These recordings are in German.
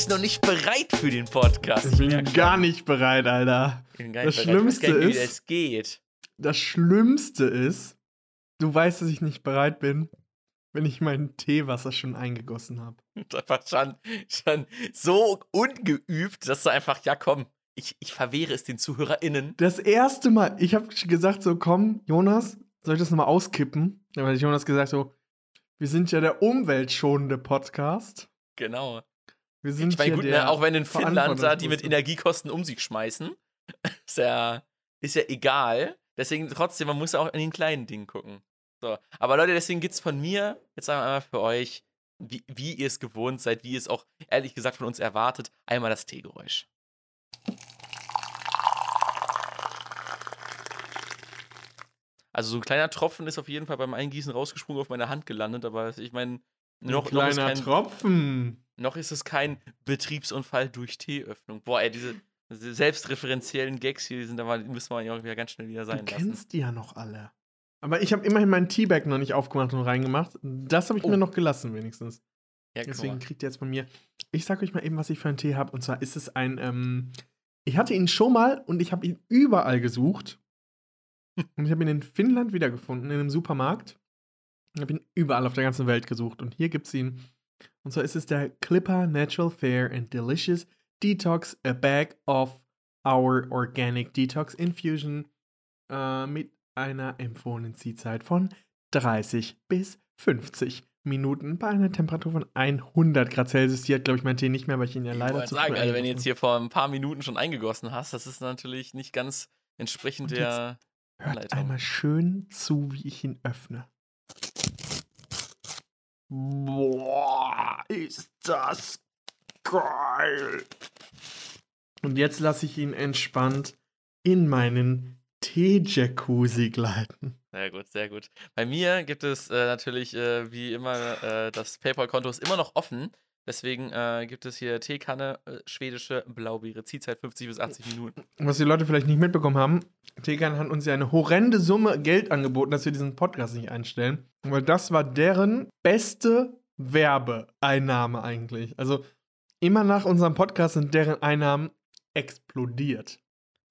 bist noch nicht bereit für den Podcast. Ich bin gar nicht bereit, Alter. Ich bin gar das nicht bereit. Schlimmste ich weiß gar nicht, wie ist- das geht. Das Schlimmste ist, du weißt, dass ich nicht bereit bin, wenn ich mein Teewasser schon eingegossen habe. Das einfach schon, schon so ungeübt, dass du einfach, ja komm, ich, ich verwehre es den ZuhörerInnen. Das erste Mal, ich habe gesagt so, komm, Jonas, soll ich das nochmal auskippen? Dann hat Jonas gesagt so, wir sind ja der umweltschonende Podcast. Genau. Wir sind Ich meine, gut, ne, auch wenn in Finnland da die mit Energiekosten um sich schmeißen, ist ja, ist ja egal. Deswegen trotzdem, man muss ja auch an den kleinen Dingen gucken. So. Aber Leute, deswegen gibt's von mir, jetzt sagen wir einmal für euch, wie, wie ihr es gewohnt seid, wie ihr es auch ehrlich gesagt von uns erwartet, einmal das Teegeräusch. Also so ein kleiner Tropfen ist auf jeden Fall beim Eingießen rausgesprungen auf meine Hand gelandet, aber ich meine, Ein noch, noch, ist kleiner kein, Tropfen. Noch ist es kein Betriebsunfall durch Teeöffnung. Boah, ey, diese, selbstreferenziellen Gags hier, die sind aber, die müssen wir ja auch wieder ganz schnell wieder Du sein lassen. kennst die ja noch alle. Aber ich habe immerhin meinen Teabag noch nicht aufgemacht und reingemacht. Das habe ich Oh. mir noch gelassen, wenigstens. Ja, Deswegen kriegt ihr jetzt von mir. Ich sag euch mal eben, was ich für einen Tee habe. Und zwar ist es ein. Ähm, ich hatte ihn schon mal und ich habe ihn überall gesucht. und ich habe ihn in Finnland wiedergefunden, in einem Supermarkt. Ich habe ihn überall auf der ganzen Welt gesucht. Und hier gibt es ihn. Und zwar ist es der Clipper Natural Fair and Delicious Detox, a bag of our organic detox infusion äh, mit einer empfohlenen Ziehzeit von 30 bis 50 Minuten bei einer Temperatur von 100 Grad Celsius. Hier hat, glaube ich, mein Tee nicht mehr, weil ich ihn ja Ich leider zu sagen, also wenn du jetzt hier vor ein paar Minuten schon eingegossen hast, das ist natürlich nicht ganz entsprechend der. Hört Anleitung. einmal schön zu, wie ich ihn öffne. Boah, ist das geil. Und jetzt lasse ich ihn entspannt in meinen Tee-Jacuzzi gleiten. Sehr gut, sehr gut. Bei mir gibt es äh, natürlich äh, wie immer, äh, das PayPal-Konto ist immer noch offen. Deswegen äh, gibt es hier Teekanne, äh, schwedische Blaubeere, Ziehzeit 50 bis 80 Minuten. Was die Leute vielleicht nicht mitbekommen haben, Tegan hat uns ja eine horrende Summe Geld angeboten, dass wir diesen Podcast nicht einstellen. Weil das war deren beste Werbeeinnahme eigentlich. Also immer nach unserem Podcast sind deren Einnahmen explodiert.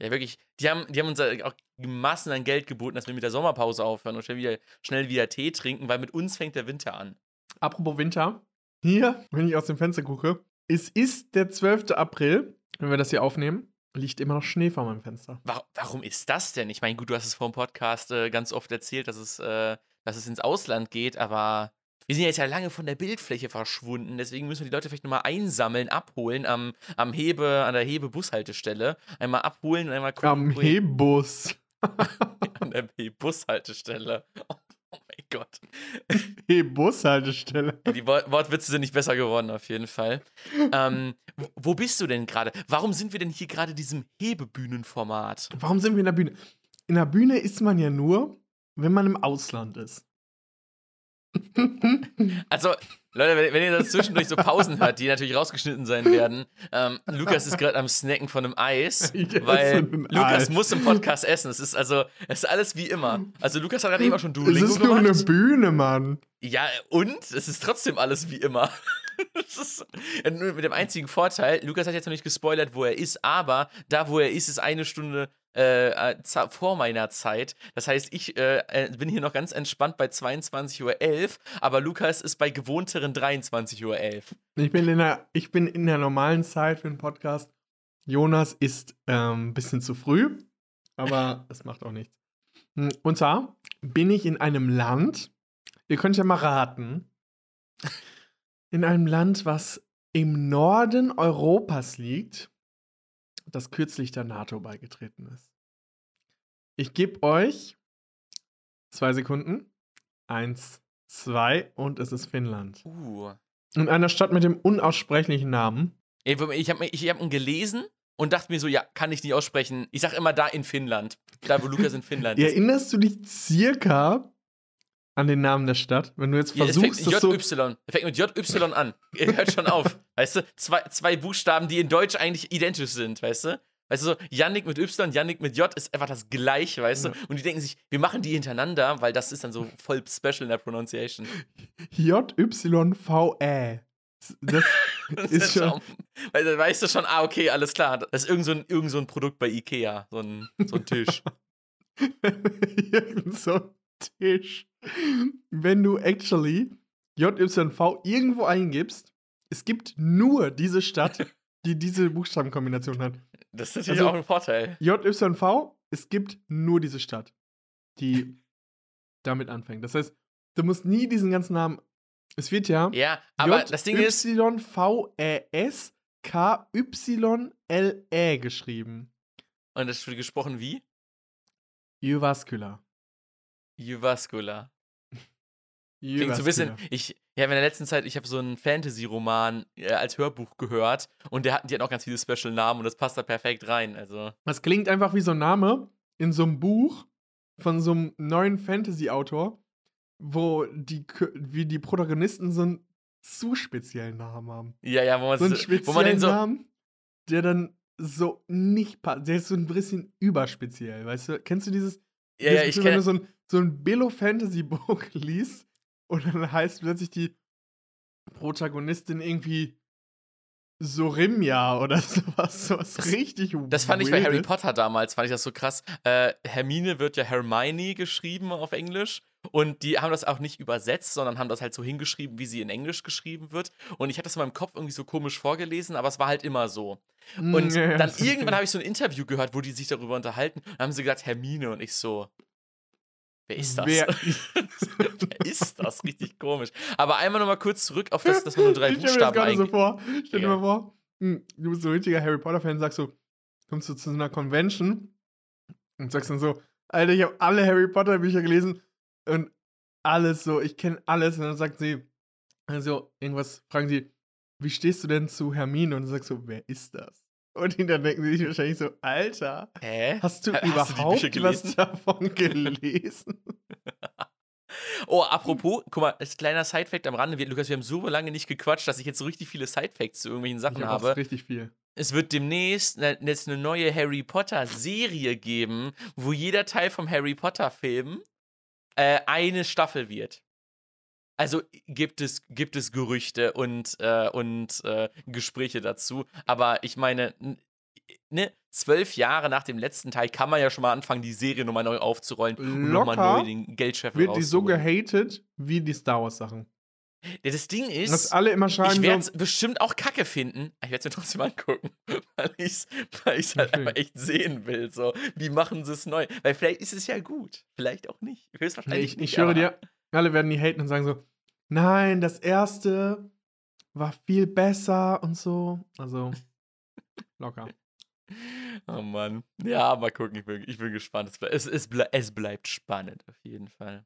Ja, wirklich. Die haben, die haben uns äh, auch Massen an Geld geboten, dass wir mit der Sommerpause aufhören und schnell wieder, schnell wieder Tee trinken, weil mit uns fängt der Winter an. Apropos Winter, hier, wenn ich aus dem Fenster gucke, es ist der 12. April, wenn wir das hier aufnehmen, liegt immer noch Schnee vor meinem Fenster. Wa warum ist das denn? Ich meine, gut, du hast es vor dem Podcast äh, ganz oft erzählt, dass es, äh, dass es ins Ausland geht, aber wir sind ja jetzt ja lange von der Bildfläche verschwunden, deswegen müssen wir die Leute vielleicht nochmal einsammeln, abholen am, am Hebe, an der Hebe-Bushaltestelle. Einmal abholen und einmal gucken. Am Hebus. An der Bushaltestelle. Oh, mein Gott. Die Wor Wortwitze sind nicht besser geworden, auf jeden Fall. Ähm, wo- bist du denn gerade? Warum sind wir denn hier gerade in diesem Hebebühnenformat? Warum sind wir in der Bühne? In der Bühne ist man ja nur, wenn man im Ausland ist. Also, Leute, wenn, ihr das zwischendurch so Pausen hört, die natürlich rausgeschnitten sein werden, ähm, Lukas ist gerade am Snacken von einem Eis, weil Lukas Eis. muss im Podcast essen. Es ist also, es ist alles wie immer. Also, Lukas hat gerade eben auch schon es Duolingo ist nur eine gemacht. Bühne, Mann. Ja, und es ist trotzdem alles wie immer. Es ist, nur mit dem einzigen Vorteil, Lukas hat jetzt noch nicht gespoilert, wo er ist, aber da, wo er ist, ist eine Stunde äh, äh, vor meiner Zeit. Das heißt, ich äh, äh, bin hier noch ganz entspannt bei 22.11 Uhr, aber Lukas ist bei gewohnteren 23.11 Uhr. Ich bin in der, ich bin in der normalen Zeit für einen Podcast. Jonas ist ähm, ein bisschen zu früh, aber es macht auch nichts. Hm, Und zwar bin ich in einem Land, ihr könnt ja mal raten, in einem Land, was im Norden Europas liegt, das kürzlich der NATO beigetreten ist. Ich gebe euch zwei Sekunden. Eins, zwei und es ist Finnland. Uh. In einer Stadt mit dem unaussprechlichen Namen. Ich habe ich hab ihn gelesen und dachte mir so, ja, kann ich nicht aussprechen. Ich sag immer da in Finnland. Da, wo Lukas in Finnland ist. Erinnerst du dich circa an den Namen der Stadt? Wenn du jetzt Ja, es fängt versuchst, das so. Es fängt mit JY an. Hört schon auf. Weißt du, zwei, zwei Buchstaben, die in Deutsch eigentlich identisch sind, weißt du? Weißt du, so, Yannick mit Y, Yannick mit J ist einfach das gleiche, weißt du? Ja. Und die denken sich, wir machen die hintereinander, weil das ist dann so voll special in der Pronunciation. J-Y-V-Ä. Das Das ist schon. Weil dann weißt du schon, ah, okay, alles klar. Das ist irgend so ein, irgend so ein Produkt bei Ikea. So ein, so ein Tisch. Irgend so ein Tisch. Wenn du actually JYV irgendwo eingibst, es gibt nur diese Stadt, die diese Buchstabenkombination hat. Das ist natürlich Also- auch ein Vorteil. JYV, es gibt nur diese Stadt, die damit anfängt. Das heißt, du musst nie diesen ganzen Namen. Es wird ja Ja, aber das Ding ist, JYVES KYLE geschrieben. und das wird gesprochen wie? Juvascular. Juvascular. Klingt so ein bisschen, ich, ja, in der letzten Zeit, ich habe so einen Fantasy-Roman äh, als Hörbuch gehört und der hat, die hat auch ganz viele Special-Namen und das passt da perfekt rein. Also, Das klingt einfach wie so ein Name in so einem Buch von so einem neuen Fantasy-Autor, wo die, wie die Protagonisten so einen zu speziellen Namen haben. ja, ja, wo man, So einen so, wo speziellen man den so, Namen, der dann so nicht passt. Der ist so ein bisschen überspeziell, weißt du? Kennst du dieses? ja, ja, ich Gefühl, wenn du kenne, so ein, so ein Billo-Fantasy-Buch liest und dann heißt plötzlich die Protagonistin irgendwie Sorimja oder sowas, sowas Das- richtig das fand ich bei Harry Weirdes. Potter damals, fand ich das so krass. Äh, Hermine wird ja Hermione geschrieben auf Englisch und die haben das auch nicht übersetzt, sondern haben das halt so hingeschrieben, wie sie in Englisch geschrieben wird. Und ich hatte das in meinem Kopf irgendwie so komisch vorgelesen, aber es war halt immer so. Mm, Und ja, dann irgendwann habe ich so ein Interview gehört, wo die sich darüber unterhalten. Und haben sie gesagt, Hermine. Und ich so, wer ist das? Wer ist das? Richtig komisch. Aber einmal nochmal kurz zurück auf das, dass man nur drei ich mir das Buchstaben gerade so vor. Stell dir mal vor, hm, du bist so ein richtiger Harry Potter-Fan, sagst so, kommst du zu so einer Convention und sagst dann so, Alter, ich habe alle Harry Potter-Bücher gelesen und alles so, ich kenne alles. Und dann sagt sie, also irgendwas, fragen sie, wie stehst du denn zu Hermine? Und du sagst so, wer ist das? Und dann denken sie sich wahrscheinlich so, Alter, Hä? hast du Hast du überhaupt Bücher was davon gelesen? Oh, apropos, guck mal, als kleiner Sidefact am Rande. Wir, Lukas, wir haben so lange nicht gequatscht, dass ich jetzt so richtig viele Sidefacts zu irgendwelchen Sachen Ich habe. richtig viel. Es wird demnächst ne, jetzt eine neue Harry Potter-Serie geben, wo jeder Teil vom Harry Potter-Film äh, eine Staffel wird. Also gibt es, gibt es Gerüchte und, äh, und äh, Gespräche dazu. Aber ich meine, ne, zwölf Jahre nach dem letzten Teil kann man ja schon mal anfangen, die Serie nochmal neu aufzurollen und nochmal neu den Geldscheffel Wird die so gehatet wie die Star Wars-Sachen. Ja, das Ding ist. Dass alle immer schreiben Ich werde es so, bestimmt auch kacke finden. Ich werde es mir trotzdem angucken, weil ich es weil ich's halt Natürlich. einfach echt sehen will. So, wie machen sie es neu? Weil vielleicht ist es ja gut, vielleicht auch nicht. nee, Höchstwahrscheinlich ich, nicht. ich aber- dir, alle werden die haten und sagen so, nein, das erste war viel besser und so. Also, locker. Oh Mann. Ja, mal gucken. Ich bin, ich bin gespannt. Es, es, es, ble es bleibt spannend, auf jeden Fall.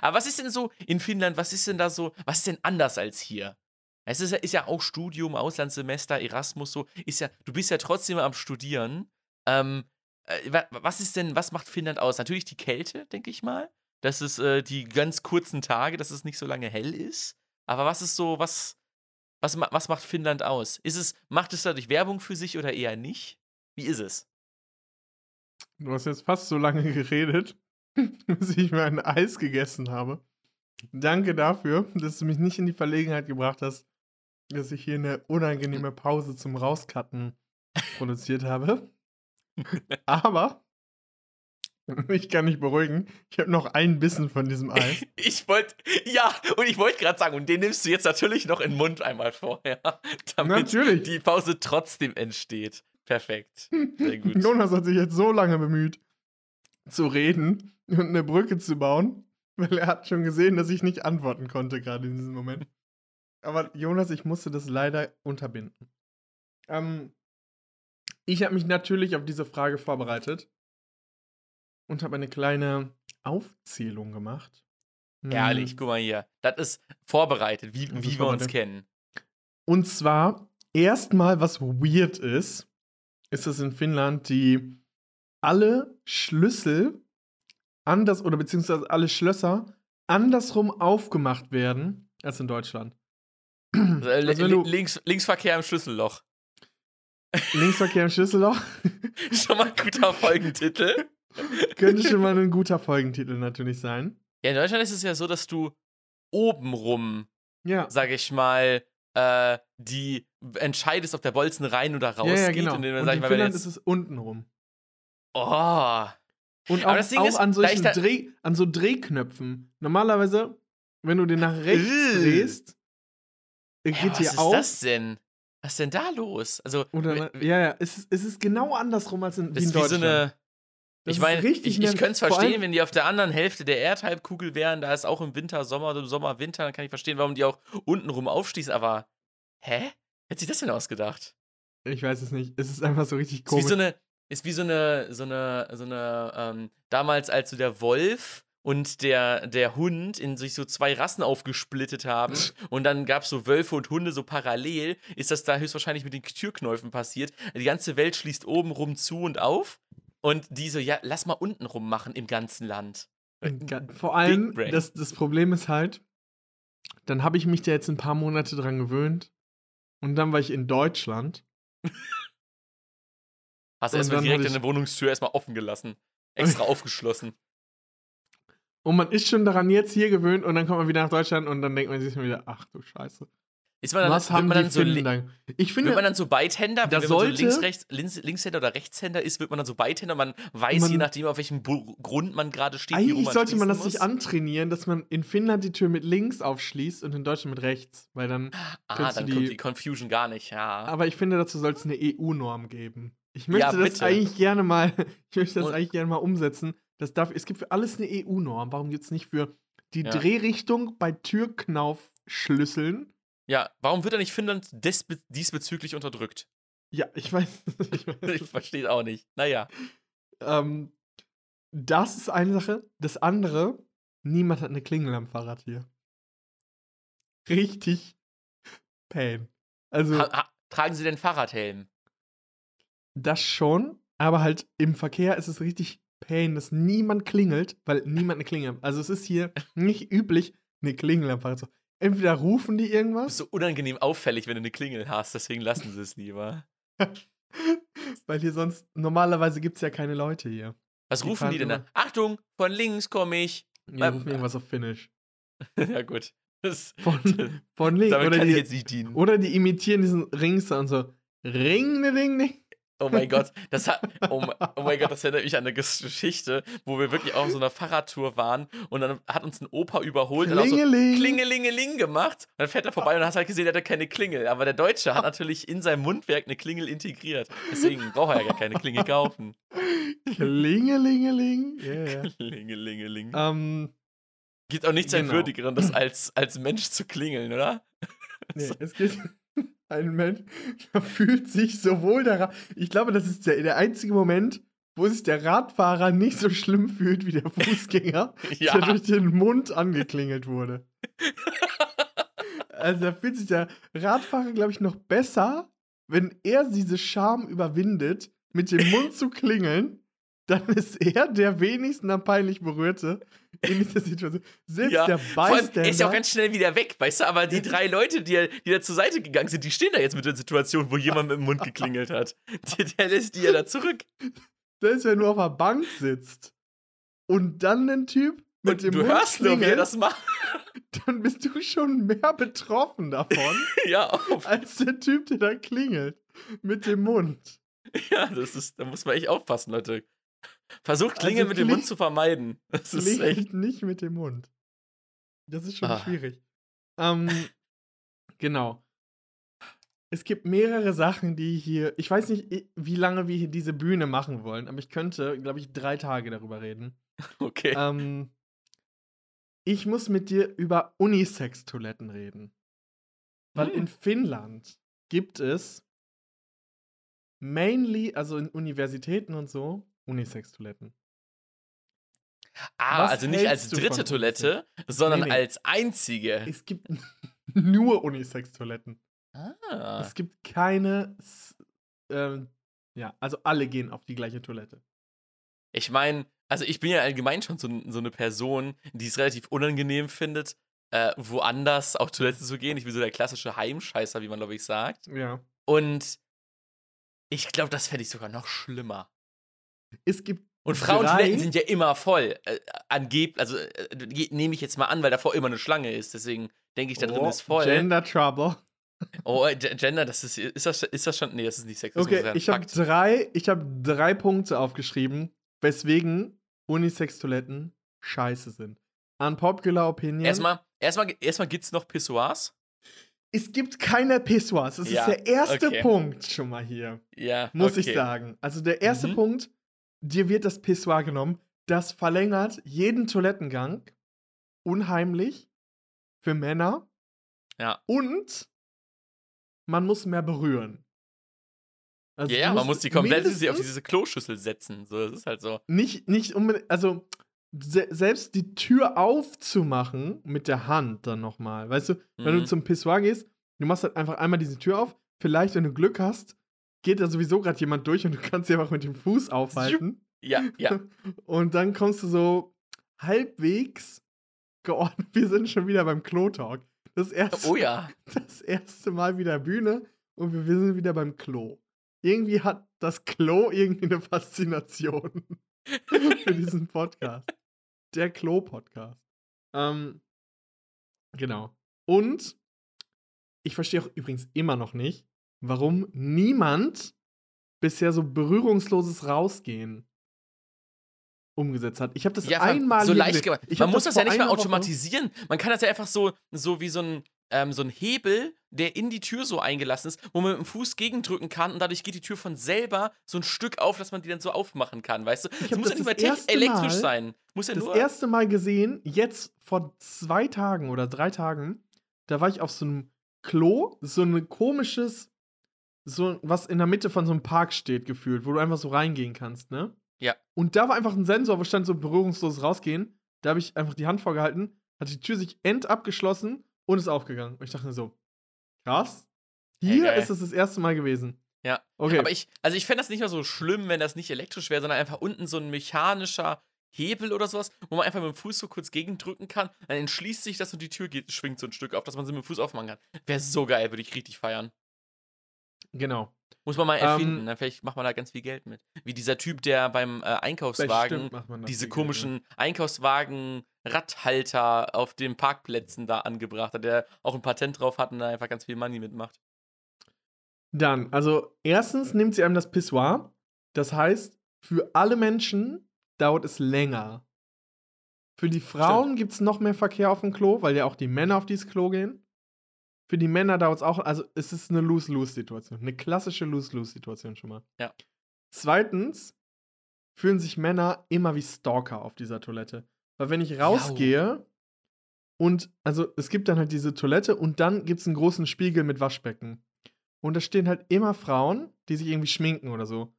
Aber was ist denn so in Finnland? Was ist denn da so? Was ist denn anders als hier? Es ist ja, ist ja auch Studium, Auslandssemester, Erasmus so. Ist ja, du bist ja trotzdem am Studieren. Ähm, äh, wa- was ist denn, was macht Finnland aus? Natürlich die Kälte, denke ich mal. Das ist äh, die ganz kurzen Tage, dass es nicht so lange hell ist. Aber was ist so, was, was, ma- was macht Finnland aus? Ist es, macht es dadurch Werbung für sich oder eher nicht? Wie ist es? Du hast jetzt fast so lange geredet, bis ich mir ein Eis gegessen habe. Danke dafür, dass du mich nicht in die Verlegenheit gebracht hast, dass ich hier eine unangenehme Pause zum Rauscutten produziert habe. Aber ich kann dich beruhigen, ich habe noch einen Bissen von diesem Eis. Ich wollte, ja, und ich wollte gerade sagen, und den nimmst du jetzt natürlich noch in den Mund einmal vorher, damit Natürlich. die Pause trotzdem entsteht. Perfekt. Sehr gut. Jonas hat sich jetzt so lange bemüht, zu reden und eine Brücke zu bauen, weil er hat schon gesehen, dass ich nicht antworten konnte, gerade in diesem Moment. Aber Jonas, ich musste das leider unterbinden. Ähm, ich habe mich natürlich auf diese Frage vorbereitet und habe eine kleine Aufzählung gemacht. Ehrlich, Hm, guck mal hier. Das ist vorbereitet, wie, Das wie wir uns kennen. Und zwar erstmal, was weird ist, ist es in Finnland, die alle Schlüssel anders oder beziehungsweise alle Schlösser andersrum aufgemacht werden als in Deutschland. Also, äh, Also li- links, Linksverkehr im Schlüsselloch. Linksverkehr im Schlüsselloch Schon mal ein guter Folgentitel. Könnte schon mal ein guter Folgentitel natürlich sein. Ja, in Deutschland ist es ja so, dass du obenrum, Ja, sag ich mal, äh, die entscheidest, ob der Bolzen rein oder raus ja, ja, geht. genau. Und, dann, Und in mal, Finnland jetzt, ist es unten rum. oh, Und Aber auch, das Ding auch ist, an solchen da- Dreh, an so Drehknöpfen. Normalerweise, wenn du den nach rechts Äh. drehst, äh, geht was hier ist auf. das denn? Was ist denn da los? Also, Oder, na- ja, ja, es ist, es ist genau andersrum als in, wie in ist wie so Deutschland. eine. Das ich meine, ich, ich könnte es verstehen, wenn die auf der anderen Hälfte der Erdhalbkugel wären. Da ist auch im Winter, Sommer, im Sommer, Winter. Dann kann ich verstehen, warum die auch untenrum aufschließen. Aber, hä? Wer hat sich das denn ausgedacht? Ich weiß es nicht. Es ist einfach so richtig Ist wie komisch. so eine, ist wie so eine, so eine, so eine, ähm, damals als so der Wolf und der, der Hund in sich so zwei Rassen aufgesplittet haben und dann gab es so Wölfe und Hunde so parallel, ist das da höchstwahrscheinlich mit den Türknäufen passiert. Die ganze Welt schließt oben rum zu und auf und die so, ja, lass mal unten rum machen im ganzen Land. Ga- Vor allem, das, das Problem ist halt, dann habe ich mich da jetzt ein paar Monate dran gewöhnt. Und dann war ich in Deutschland. Hast du erstmal direkt deine Wohnungstür erstmal offen gelassen. Extra aufgeschlossen. Und man ist schon daran jetzt hier gewöhnt und dann kommt man wieder nach Deutschland und dann denkt man sich wieder, ach du Scheiße. Ist man dann, Was wird haben man die so dann? Ich Wird finde, man dann so Beidhänder, da wenn man so sollte- links, rechts, links, Linkshänder oder Rechtshänder ist, wird man dann so Beidhänder, man weiß, Man- je nachdem, auf welchem Bu Grund man gerade steht, eigentlich sollte man das sich antrainieren, dass man in Finnland die Tür mit links aufschließt und in Deutschland mit rechts. Weil dann. Ah, dann du kommt die- die Confusion gar nicht, ja. Aber ich finde, dazu soll es eine EU-Norm geben. Ich möchte Ja, das eigentlich gerne mal, ich möchte das Und- eigentlich gerne mal umsetzen. Das darf, es gibt für alles eine EU-Norm. Warum gibt es nicht für die Ja. Drehrichtung bei Türknaufschlüsseln? Ja, warum wird dann nicht Finnland diesbezüglich unterdrückt? Ja, ich weiß. Ich. Ich verstehe auch nicht. Naja. ähm, das ist eine Sache. Das andere, niemand hat eine Klingel am Fahrrad hier. Richtig Pain. Also, Ha ha tragen Sie den Fahrradhelm? das schon, aber halt im Verkehr ist es richtig Pain, dass niemand klingelt, weil niemand eine Klingel hat. Also es ist hier nicht üblich, eine Klingel am Fahrrad zu Entweder rufen die Du bist irgendwas, so unangenehm auffällig, wenn du eine Klingel hast, deswegen lassen Sie es lieber. weil hier sonst, normalerweise gibt es ja keine Leute hier. Was Die rufen die denn da? Achtung, von links komme ich. Die Ähm, rufen irgendwas auf Finnisch. ja, gut. Das, Von, von links. damit Oder kann ich die, jetzt nicht dienen. oder die imitieren diesen Ringsound so. Ring, ne, ding, ding. Oh mein Gott, das hat, oh, mein- oh mein Gott, das erinnert mich an eine Ges- Geschichte, wo wir wirklich auf so einer Fahrradtour waren und dann hat uns ein Opa überholt und auch so Klingeling. Klingelingeling gemacht. Und dann fährt er vorbei und hast halt gesehen, er hatte keine Klingel. Aber der Deutsche hat natürlich in seinem Mundwerk eine Klingel integriert. Deswegen braucht er ja gar keine Klingel kaufen. Klingelingeling. Ja. Klingelingeling. ähm, Gibt auch nichts genau. Entwürdigerendes, als als Mensch zu klingeln, oder? nee, es gibt einen Mensch, der fühlt sich sowohl daran. Ich glaube, das ist der, der einzige Moment, wo sich der Radfahrer nicht so schlimm fühlt wie der Fußgänger, Ja. der durch den Mund angeklingelt wurde. Also da fühlt sich der Radfahrer, glaube ich, noch besser, wenn er diese Scham überwindet, mit dem Mund zu klingeln, dann ist er der wenigsten am peinlich berührte in dieser Situation. Selbst Ja, der Bystander. er ist ja auch ganz schnell wieder weg, weißt du? Aber die drei Leute, die, die da zur Seite gegangen sind, die stehen da jetzt mit der Situation, wo jemand mit dem Mund geklingelt hat. Der, der lässt die ja da zurück. selbst wenn du auf der Bank sitzt und dann ein Typ mit Und dem du Mund hörst nur, wie er klingelt, das macht. dann bist du schon mehr betroffen davon, ja, auf, als der Typ, der da klingelt. Mit dem Mund. ja, das ist, da muss man echt aufpassen, Leute. Versucht Klingeln Also mit dem kling- Mund zu vermeiden. Das ist echt. Nicht mit dem Mund. Das ist schon Ah. schwierig. Ähm, genau. Es gibt mehrere Sachen, die hier. Ich weiß nicht, wie lange wir hier diese Bühne machen wollen, aber ich könnte, glaube ich, drei Tage darüber reden. Okay. Ähm, ich muss mit dir über Unisex-Toiletten reden. Weil Hm. in Finnland gibt es mainly, also in Universitäten und so, Unisex-Toiletten. ah, was also nicht als dritte Toilette, sondern Nee, nee. als einzige. Es gibt nur Unisex-Toiletten. Ah. Es gibt keine. Ähm, ja, also alle gehen auf die gleiche Toilette. Ich meine, also ich bin ja allgemein schon so, so eine Person, die es relativ unangenehm findet, äh, woanders auf Toilette zu gehen. Ich bin so der klassische Heimscheißer, wie man glaube ich sagt. Ja. Und ich glaube, das fände ich sogar noch schlimmer. Es gibt. Und? Frauentoiletten sind ja immer voll. Äh, angeb, also äh, nehme ich jetzt mal an, weil davor immer eine Schlange ist. Deswegen denke ich, da drin Oh, ist voll. Gender Trouble. Oh, äh, Gender, das ist, ist das, ist das schon, nee, das ist nicht Sexismus, Okay, ich habe drei, ich habe drei Punkte aufgeschrieben, weswegen Unisex-Toiletten scheiße sind. Unpopular Opinion. Erstmal, erstmal, erstmal gibt's noch Pissoirs. es gibt keine Pissoirs. Das Ja, ist der erste okay. Punkt schon mal hier. Ja, Muss okay. ich sagen. Also der erste Mhm. Punkt, dir wird das Pissoir genommen. Das verlängert jeden Toilettengang. Unheimlich. Für Männer. Ja. Und man muss mehr berühren. Also Ja, ja, man muss die komplett auf diese Kloschüssel setzen. So, das ist halt so. nicht, nicht unbedingt, also se selbst die Tür aufzumachen mit der Hand dann nochmal. Weißt du, wenn Mhm. du zum Pissoir gehst, du machst halt einfach einmal diese Tür auf. Vielleicht, wenn du Glück hast, geht da sowieso gerade jemand durch und du kannst sie einfach mit dem Fuß aufhalten. Ja, ja. Und dann kommst du so halbwegs geordnet. Wir sind schon wieder beim Klo-Talk. Das erste, Oh ja. das erste Mal wieder Bühne und wir sind wieder beim Klo. Irgendwie hat das Klo irgendwie eine Faszination für diesen Podcast. Der Klo-Podcast. Ähm, genau. Und ich verstehe auch übrigens immer noch nicht, warum niemand bisher so berührungsloses Rausgehen umgesetzt hat. Ich habe das Ja, einmal so leicht gemacht. Ich Man muss das, vor ja nicht Woche- automatisieren. Man kann das ja einfach so, so wie so ein, ähm, so ein Hebel, der in die Tür so eingelassen ist, wo man mit dem Fuß gegendrücken kann und dadurch geht die Tür von selber so ein Stück auf, dass man die dann so aufmachen kann, weißt du? Es hab muss das ja nicht das erste elektrisch Mal- sein. Muss ja das nur. erste Mal gesehen, jetzt vor zwei Tagen oder drei Tagen, da war ich auf so einem Klo, so ein komisches, so was in der Mitte von so einem Park steht, gefühlt, wo du einfach so reingehen kannst, ne? Ja. Und da war einfach ein Sensor, wo stand so berührungslos rausgehen. Da habe ich einfach die Hand vorgehalten, hat die Tür sich end abgeschlossen und ist aufgegangen. Und ich dachte mir so, krass. Hey, Hier geil. ist es das erste Mal gewesen. Ja. Okay. Aber ich, also ich fände das nicht mehr so schlimm, wenn das nicht elektrisch wäre, sondern einfach unten so ein mechanischer Hebel oder sowas, wo man einfach mit dem Fuß so kurz gegendrücken kann, dann entschließt sich das und die Tür geht, schwingt so ein Stück auf, dass man sie mit dem Fuß aufmachen kann. Wäre so geil, würde ich richtig feiern. Genau. Muss man mal Ähm, erfinden, dann vielleicht macht man da ganz viel Geld mit. Wie dieser Typ, der beim äh, Einkaufswagen diese komischen Einkaufswagen-Radhalter auf den Parkplätzen da angebracht hat, der auch ein Patent drauf hat und da einfach ganz viel Money mitmacht. Dann, also erstens nimmt sie einem das Pissoir. Das heißt, für alle Menschen dauert es länger. Für die Frauen gibt es noch mehr Verkehr auf dem Klo, weil ja auch die Männer auf dieses Klo gehen. Für die Männer dauert es auch, also es ist eine Lose-Lose-Situation. Eine klassische Lose-Lose-Situation schon mal. Ja. Zweitens fühlen sich Männer immer wie Stalker auf dieser Toilette. Weil wenn ich rausgehe und, also es gibt dann halt diese Toilette und dann gibt es einen großen Spiegel mit Waschbecken. Und da stehen halt immer Frauen, die sich irgendwie schminken oder so.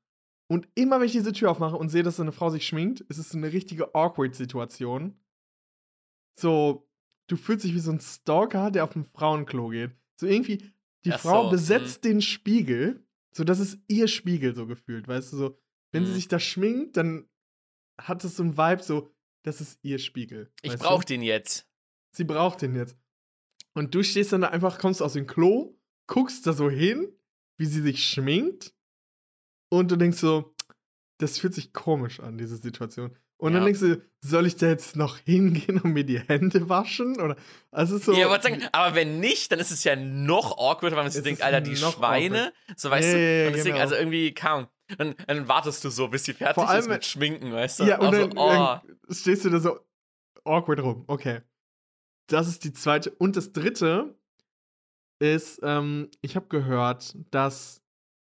Und immer, wenn ich diese Tür aufmache und sehe, dass so eine Frau sich schminkt, ist es eine richtige Awkward-Situation. So, du fühlst dich wie so ein Stalker, der auf ein Frauenklo geht. So irgendwie, die Ach Frau so, besetzt den Spiegel, so dass es ihr Spiegel so gefühlt, weißt du, so. Wenn sie Mhm. sich da schminkt, dann hat es so ein Vibe, so, das ist ihr Spiegel. Ich brauch du? den jetzt. Sie braucht den jetzt. Und du stehst dann da einfach, kommst aus dem Klo, guckst da so hin, wie sie sich schminkt. Und du denkst so, das fühlt sich komisch an, diese Situation. Und dann Ja. denkst du, soll ich da jetzt noch hingehen und mir die Hände waschen? Oder, also so. ja, aber, sagen, aber wenn nicht, dann ist es ja noch awkward, weil man sich denkt, Alter, die Schweine. So weißt Ja, du? ja, und deswegen, genau. also irgendwie, kaum. Dann, dann wartest du so, bis sie fertig Vor allem- ist mit Schminken, weißt du? ja, und Auch dann, oh, dann stehst du da so awkward rum. Okay. Das ist die zweite. Und das dritte ist, ähm, ich habe gehört, dass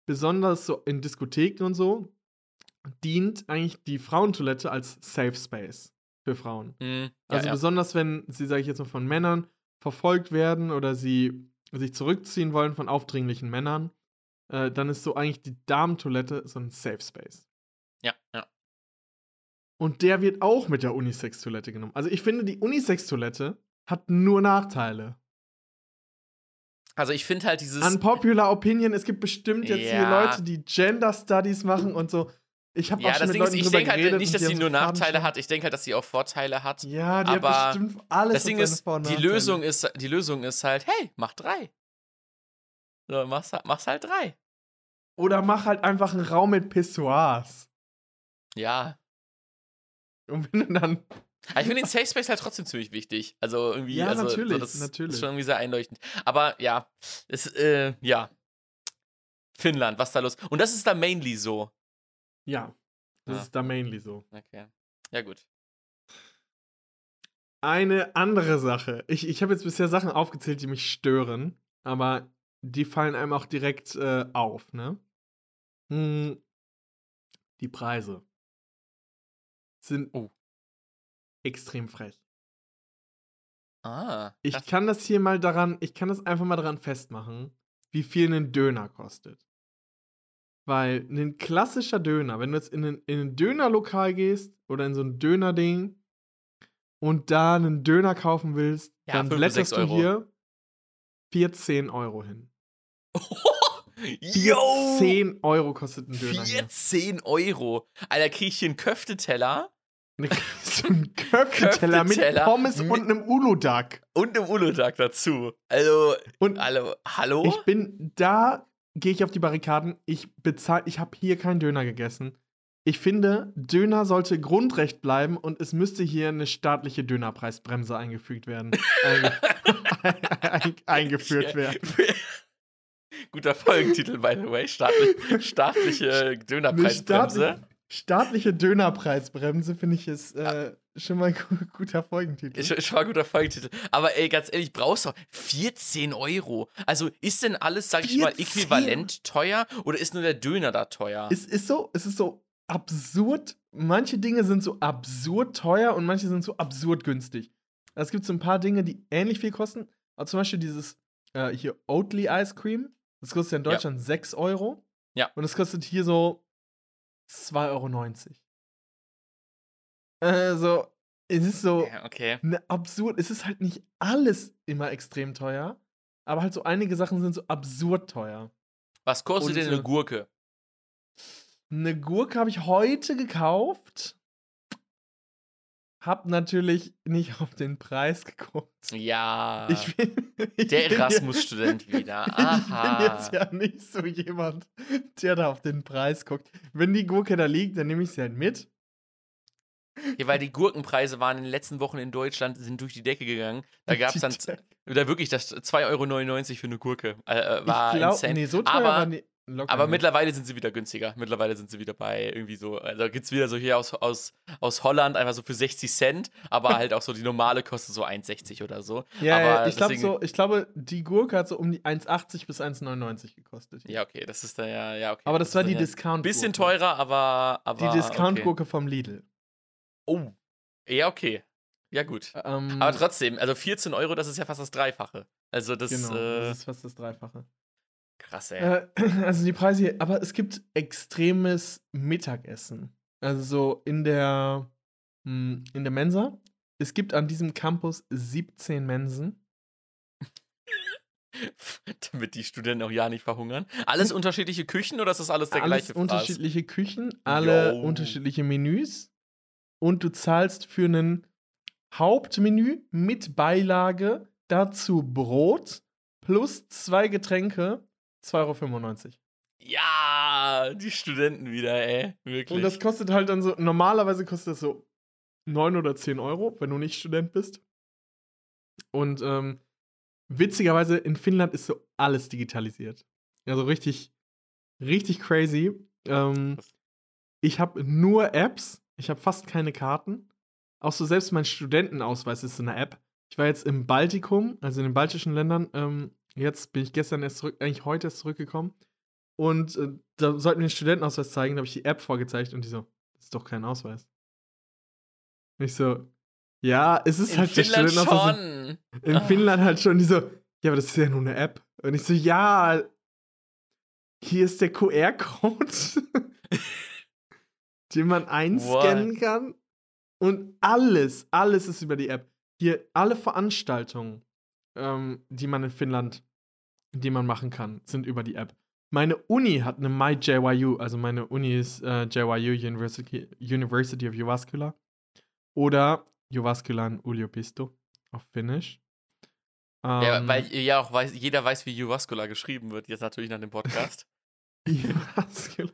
besonders so in Diskotheken und so dient eigentlich die Frauentoilette als Safe Space für Frauen. hm, ja, Also ja. besonders wenn sie, sage ich jetzt mal, von Männern verfolgt werden oder sie sich zurückziehen wollen von aufdringlichen Männern, äh, dann ist so eigentlich die Damentoilette so ein Safe Space. ja, ja. Und der wird auch mit der Unisex-Toilette genommen. Also ich finde, die Unisex-Toilette hat nur Nachteile. Also ich finde halt dieses. Unpopular Opinion, es gibt bestimmt jetzt hier Ja. Leute, die Gender Studies machen und so. Ich habe ja, auch schon mit Ding ist, Leuten ich drüber denke halt nicht, dass sie nur Nachteile hat. Ich denke halt, dass sie auch Vorteile hat. Ja, die Aber hat bestimmt alles. Das Ding ist, die. Lösung ist, die Lösung ist halt, hey, mach drei. So, mach's, halt- mach's halt drei. Oder mach halt einfach einen Raum mit Pissoirs. Ja. Und wenn du dann Aber ich finde den Safe Space halt trotzdem ziemlich wichtig. Also irgendwie, Ja, also, natürlich, so, das natürlich. ist schon irgendwie sehr einleuchtend. Aber ja, es, äh, ja. Finnland, was ist da los? Und das ist da mainly so. Ja, das Ja. ist da mainly so. Okay. Ja, gut. Eine andere Sache. Ich, ich habe jetzt bisher Sachen aufgezählt, die mich stören, aber die fallen einem auch direkt äh, auf, ne? Hm, die Preise sind Oh. extrem frech. Ah. Ich kann das hier mal daran, ich kann das einfach mal daran festmachen, wie viel ein Döner kostet. Weil ein klassischer Döner, wenn du jetzt in ein, in ein Dönerlokal gehst oder in so ein Dönerding und da einen Döner kaufen willst, Ja, dann blätterst du Euro. hier 14 Euro hin. Yo! 10 Euro kostet ein Döner hier. 14 Euro. Alter, krieg ich hier einen Köfteteller so ein Köfteteller mit Pommes mit- und einem Uludag. und einem Uludag dazu. Also, Und hallo, hallo? Ich bin da, gehe ich auf die Barrikaden. Ich bezahle, ich habe hier keinen Döner gegessen. Ich finde, Döner sollte Grundrecht bleiben und es müsste hier eine staatliche Dönerpreisbremse eingefügt werden. Einge ein eingeführt werden. Guter Folgentitel, by the way. Staatlich, staatliche Dönerpreisbremse. staatliche, Dönerpreisbremse finde ich ist äh, schon mal ein gu- guter Folgentitel. Ist schon- schon mal ein guter Folgentitel. Aber ey, ganz ehrlich, brauchst du 14 Euro. Also ist denn alles, sag ich mal, 14? äquivalent teuer oder ist nur der Döner da teuer? Es ist so, es ist so absurd. Manche Dinge sind so absurd teuer und manche sind so absurd günstig. Es gibt so ein paar Dinge, die ähnlich viel kosten. Aber zum Beispiel dieses äh, hier Oatly Ice Cream. Das kostet ja in Ja. Deutschland 6 Euro. Ja. Und es kostet hier so 2,90 Euro. Also, es ist so ja, okay. ne, absurd. Es ist halt nicht alles immer extrem teuer. Aber halt so einige Sachen sind so absurd teuer. Was kostet Und, denn äh, eine Gurke? Eine Gurke habe ich heute gekauft. Hab natürlich nicht auf den Preis geguckt. Ja. Ich bin, ich der Erasmus-Student wieder. Ja, ich bin Aha. jetzt ja nicht so jemand, der da auf den Preis guckt. Wenn die Gurke da liegt, dann nehme ich sie halt mit. Ja, weil die Gurkenpreise waren in den letzten Wochen in Deutschland, sind durch die Decke gegangen. Da gab es dann oder wirklich das 2,99 Euro für eine Gurke. Äh, äh, war ich glaube, insane. nee, so teuer aber, die aber mittlerweile sind sie wieder günstiger. Mittlerweile sind sie wieder bei irgendwie so, also gibt es wieder so hier aus, aus, aus Holland einfach so für 60 Cent, aber halt auch so die normale kostet so 1,60 oder so. Ja, aber ich glaube so, ich glaube, die Gurke hat so um die 1,80 bis 1,99 gekostet. Ja, okay, das ist dann ja, ja, okay. Aber das, war ist die dann ja Discount. Ein bisschen teurer, aber. aber Die Discount-Gurke vom Lidl. Oh. Ja, okay. Ja, gut. Ähm, Aber trotzdem, also 14 Euro, das ist ja fast das Dreifache. Also das, genau, äh, das ist fast das Dreifache. krass, ey. Äh, also die Preise hier, aber es gibt extremes Mittagessen. Also so in der, hm, in der Mensa. Es gibt an diesem Campus 17 Mensen. Damit die Studenten auch ja nicht verhungern. Alles unterschiedliche Küchen oder ist das alles der alles gleiche Fraß? unterschiedliche Küchen, alle Yo. unterschiedliche Menüs. Und du zahlst für ein Hauptmenü mit dazu Brot plus zwei Getränke 2,95 Euro. Ja, die Studenten wieder, ey. Wirklich. Und das kostet halt dann so, normalerweise kostet das so 9 oder 10 Euro, wenn du nicht Student bist. Und ähm, witzigerweise in Finnland ist so alles digitalisiert. Also richtig, richtig crazy. Ähm, ich habe nur Apps, ich habe fast keine Karten. Auch so selbst mein Studentenausweis ist so eine App. Ich war jetzt im Baltikum, also in den baltischen Ländern. Ähm, jetzt bin ich gestern erst zurück, eigentlich heute erst zurückgekommen. Und äh, da sollten wir den Studentenausweis zeigen, da habe ich die App vorgezeigt und die so, das ist doch kein Ausweis. Und ich so, ja, es ist in halt der Finnland Studentenausweis. schon. In Ah. Finnland halt schon, die so, ja, aber das ist ja nur eine App. Und ich so, ja, hier ist der QR-Code, den man einscannen kann. Und alles, alles ist über die App. Hier, alle Veranstaltungen, ähm, die man in Finnland, die man machen kann, sind über die App. Meine Uni hat eine MyJYU, also meine Uni ist äh, JYU University, University of Jyväskylä oder Jyväskylän yliopisto auf Finnisch. Ja, Ähm, weil ja auch weiß, jeder weiß, wie Jyväskylä geschrieben wird, jetzt natürlich nach dem Podcast. Jyväskylä.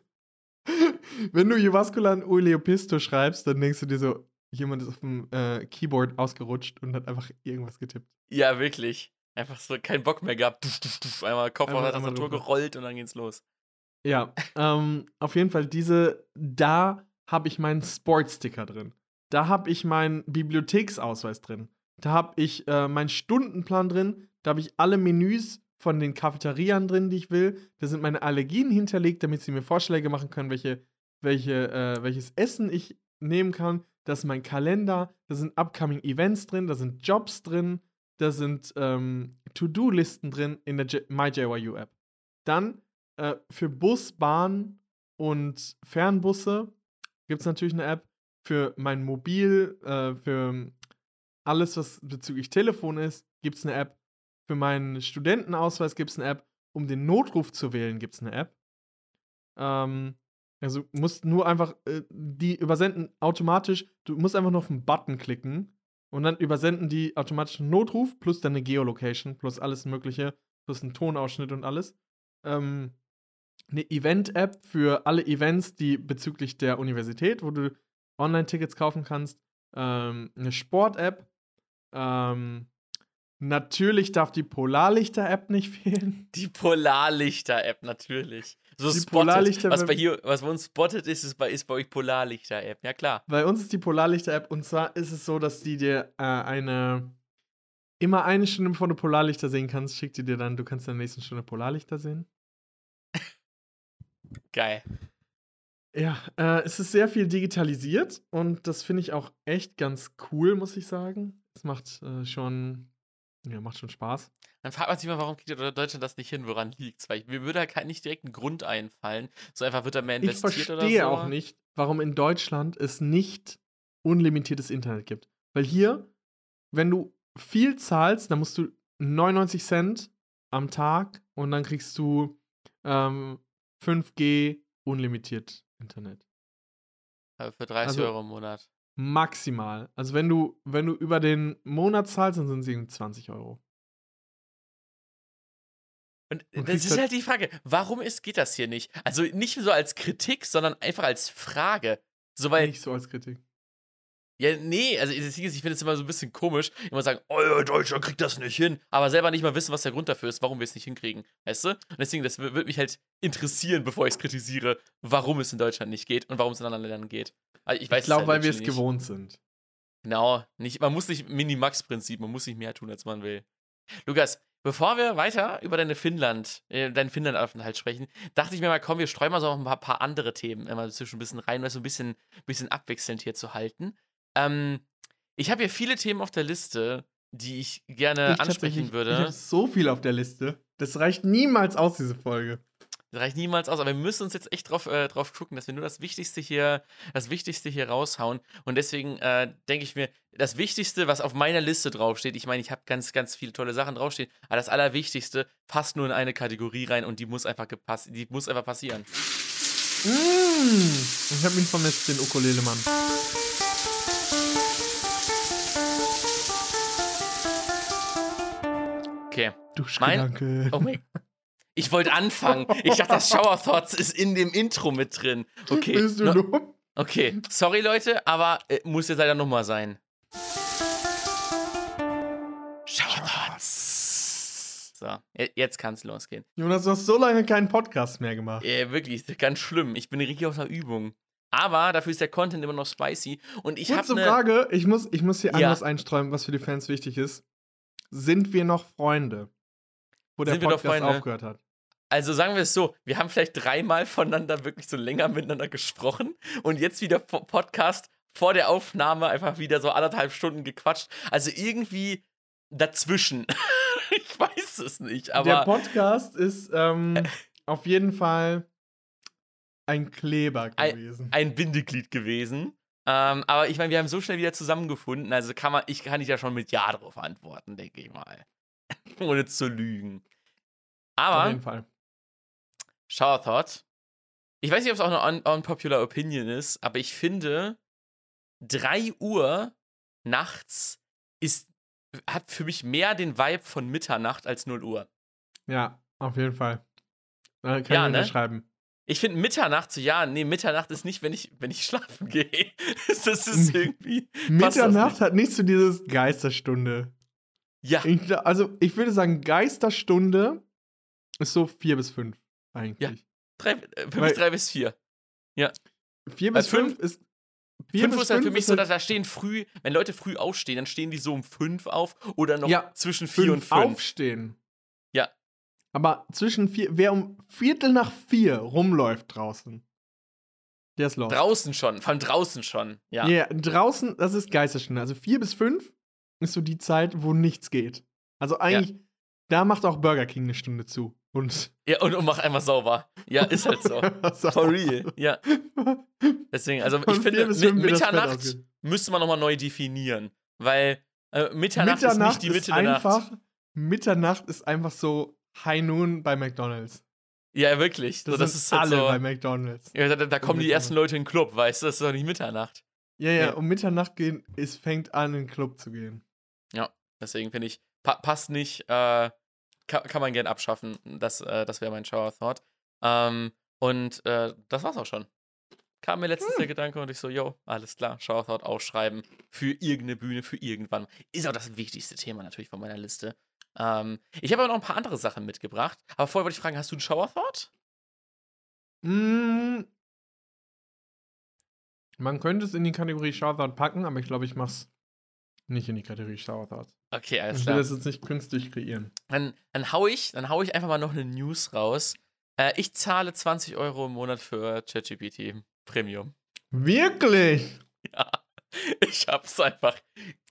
Wenn du Jyväskylän yliopisto schreibst, dann denkst du dir so, jemand ist auf dem äh, Keyboard ausgerutscht und hat einfach irgendwas getippt. Ja, wirklich. Einfach so keinen Bock mehr gehabt. Duff, duff, duff, einmal Kopf auf der Tastatur gerollt und dann geht's los. Ja, ähm, auf jeden Fall diese, da habe ich meinen Sportsticker drin. Da habe ich meinen Bibliotheksausweis drin. Da habe ich äh, meinen Stundenplan drin. Da habe ich alle Menüs von den Cafeterian drin, die ich will. Da sind meine Allergien hinterlegt, damit sie mir Vorschläge machen können, welche, welche, äh, welches Essen ich nehmen kann. Das ist mein Kalender. Da sind upcoming Events drin. Da sind Jobs drin. Da sind ähm, To-Do-Listen drin in der MyJYU-App. Dann äh, für Bus, Bahn und Fernbusse gibt es natürlich eine App. Für mein Mobil, äh, für alles, was bezüglich Telefon ist, gibt es eine App. Für meinen Studentenausweis gibt es eine App. Um den Notruf zu wählen, gibt es eine App. Ähm, also musst nur einfach, äh, die übersenden automatisch, du musst einfach nur auf den Button klicken und dann übersenden die automatisch einen Notruf plus deine Geolocation plus alles Mögliche, plus einen Tonausschnitt und alles. Ähm, eine Event-App für alle Events, die bezüglich der Universität, wo du Online-Tickets kaufen kannst. Ähm, eine Sport-App. Ähm, natürlich darf die Polarlichter-App nicht fehlen. Die Polarlichter-App, natürlich. So Die. Polarlichter- was bei hier, was bei uns spotted ist, ist bei, ist bei euch Polarlichter-App. Ja, klar. Bei uns ist die Polarlichter-App und zwar ist es so, dass die dir äh, eine immer eine Stunde bevor du Polarlichter sehen kannst, schickt die dir dann, du kannst in der nächsten Stunde Polarlichter sehen. Geil. Ja, äh, es ist sehr viel digitalisiert und das finde ich auch echt ganz cool, muss ich sagen. Es macht äh, schon, ja, macht schon Spaß. Dann fragt man sich mal, warum kriegt Deutschland das nicht hin, woran liegt's? Weil ich, mir würde da kein, nicht direkt ein Grund einfallen. So einfach wird da mehr Ich investiert oder verstehe so. auch nicht, warum in Deutschland es nicht unlimitiertes Internet gibt. Weil hier, wenn du viel zahlst, dann musst du 99 Cent am Tag und dann kriegst du ähm, 5G unlimitiert Internet. Für 30 Also- Euro im Monat. Maximal. Also wenn du, wenn du über den Monat zahlst, dann sind es irgendwie 20 Euro. Und Und das ist halt- halt die Frage, warum ist, geht das hier nicht? Also nicht so als Kritik, sondern einfach als Frage. So, weil, Nicht so als Kritik. ja, nee, also ich finde es immer so ein bisschen komisch, immer sagen, oh ja, Deutschland kriegt das nicht hin, aber selber nicht mal wissen, was der Grund dafür ist, warum wir es nicht hinkriegen, weißt du? Und deswegen, das würde mich halt interessieren, bevor ich es kritisiere, warum es in Deutschland nicht geht und warum es in anderen Ländern geht. Also ich Ich glaube, halt weil wir es gewohnt sind. Genau, nicht, man muss nicht Minimax-Prinzip, man muss nicht mehr tun, als man will. Lukas, bevor wir weiter über deine Finnland, äh, deinen Finnland-Aufenthalt sprechen, dachte ich mir mal, komm, wir streuen mal so noch ein paar, paar andere Themen immer zwischen ein bisschen rein, um das so ein bisschen, bisschen abwechselnd hier zu halten. Ähm, ich habe hier viele Themen auf der Liste, die ich gerne ich ansprechen würde. Ich habe so viel auf der Liste. Das reicht niemals aus, diese Folge. Das reicht niemals aus, aber wir müssen uns jetzt echt drauf, äh, drauf gucken, dass wir nur das Wichtigste hier, das Wichtigste hier raushauen. Und deswegen äh, denke ich mir, das Wichtigste, was auf meiner Liste draufsteht, ich meine, ich habe ganz, ganz viele tolle Sachen draufstehen, aber das Allerwichtigste passt nur in eine Kategorie rein und die muss einfach gepasst, die muss einfach passieren. Mm, ich habe ihn vermisst, den Ukulele-Mann. Okay. Duschgedanke. Oh mein Ich wollte anfangen. Ich dachte, das Shower Thoughts ist in dem Intro mit drin. Okay. Bist du no- dumm? Okay, sorry Leute, aber äh, muss jetzt leider nochmal sein. Shower Thoughts. So, je- jetzt kann es losgehen. Jonas, du hast so lange keinen Podcast mehr gemacht. Äh, wirklich, ganz schlimm. Ich bin richtig aus der Übung. Aber dafür ist der Content immer noch spicy. Und ich habe Kurze eine. Frage, ich muss, ich muss hier Ja. anders einstreuen, was für die Fans wichtig ist. Sind wir noch Freunde? Wo der Sind Podcast aufgehört hat. Also sagen wir es so, wir haben vielleicht dreimal voneinander wirklich so länger miteinander gesprochen und jetzt wieder po- Podcast vor der Aufnahme einfach wieder so anderthalb Stunden gequatscht. Also irgendwie dazwischen. ich weiß es nicht, der aber Podcast ist ähm, auf jeden Fall ein Kleber Ein- gewesen. ein Bindeglied gewesen. Ähm, aber ich meine, wir haben so schnell wieder zusammengefunden, also kann man, ich kann ich ja schon mit Ja drauf antworten, denke ich mal. Ohne zu lügen. auf Aber jeden Fall. Shower Thought. Ich weiß nicht, ob es auch eine un unpopular Opinion ist, aber ich finde, 3 Uhr nachts ist, hat für mich mehr den Vibe von Mitternacht als 0 Uhr. Ja, auf jeden Fall. Äh, kann Ja, ich ne? unterschreiben. Ich finde Mitternacht, so, ja, nee, Mitternacht ist nicht, wenn ich, wenn ich schlafen gehe. das ist irgendwie. Mitternacht nicht. hat nicht so dieses Geisterstunde. Ja, Ich, also, ich würde sagen, Geisterstunde ist so vier bis fünf eigentlich. drei, äh, für Weil- mich drei bis vier. Vier Weil bis fünf, ist. Vier fünf ist halt für mich so, halt dass da stehen früh, wenn Leute früh aufstehen, dann stehen die so um fünf auf oder noch Ja, zwischen vier und fünf fünf. aufstehen. Ja. Aber zwischen vier, wer um Viertel nach vier rumläuft draußen, der ist los. Draußen schon, von draußen schon. Ja. Ja, draußen, das ist Geisterstunde. Also vier bis fünf ist so die Zeit, wo nichts geht. Also eigentlich, da macht auch Burger King eine Stunde zu. Und ja und, und mach einmal sauber. Ja, ist halt so. For real. Ja. Deswegen, also ich finde, bis Mi- fünf wird das Fett Mitternacht müsste man nochmal neu definieren. Weil äh, Mitternacht, Mitternacht ist nicht die Mitte der einfach, Nacht. Mitternacht ist einfach so High Noon bei McDonalds. Ja, wirklich. Das, so, das ist halt alle so. bei McDonalds. Ja, da, da kommen die ersten Leute in den Club, weißt du? Das ist doch nicht Mitternacht. Ja, ja, Ja. um Mitternacht gehen, es fängt an, in den Club zu gehen. Deswegen finde ich, pa passt nicht, äh, kann, kann man gern abschaffen. Das, äh, das wäre mein Shower Thought. Ähm, und äh, das war's auch schon. Kam mir letztens Hm. der Gedanke und ich so, yo, alles klar, Shower Thought ausschreiben für irgendeine Bühne, für irgendwann. Ist auch das wichtigste Thema natürlich von meiner Liste. Ähm, ich habe aber noch ein paar andere Sachen mitgebracht. Aber vorher wollte ich fragen, hast du einen Shower Thought? Mm. Man könnte es in die Kategorie Shoutout packen, aber ich glaube, ich mach's nicht in die Kategorie Shoutout. Okay, alles Ich will klar. das jetzt nicht künstlich kreieren. Dann, dann hau ich, dann hau ich einfach mal noch eine News raus. Äh, ich zahle 20 Euro im Monat für ChatGPT Premium. Wirklich? Ja, ich hab's einfach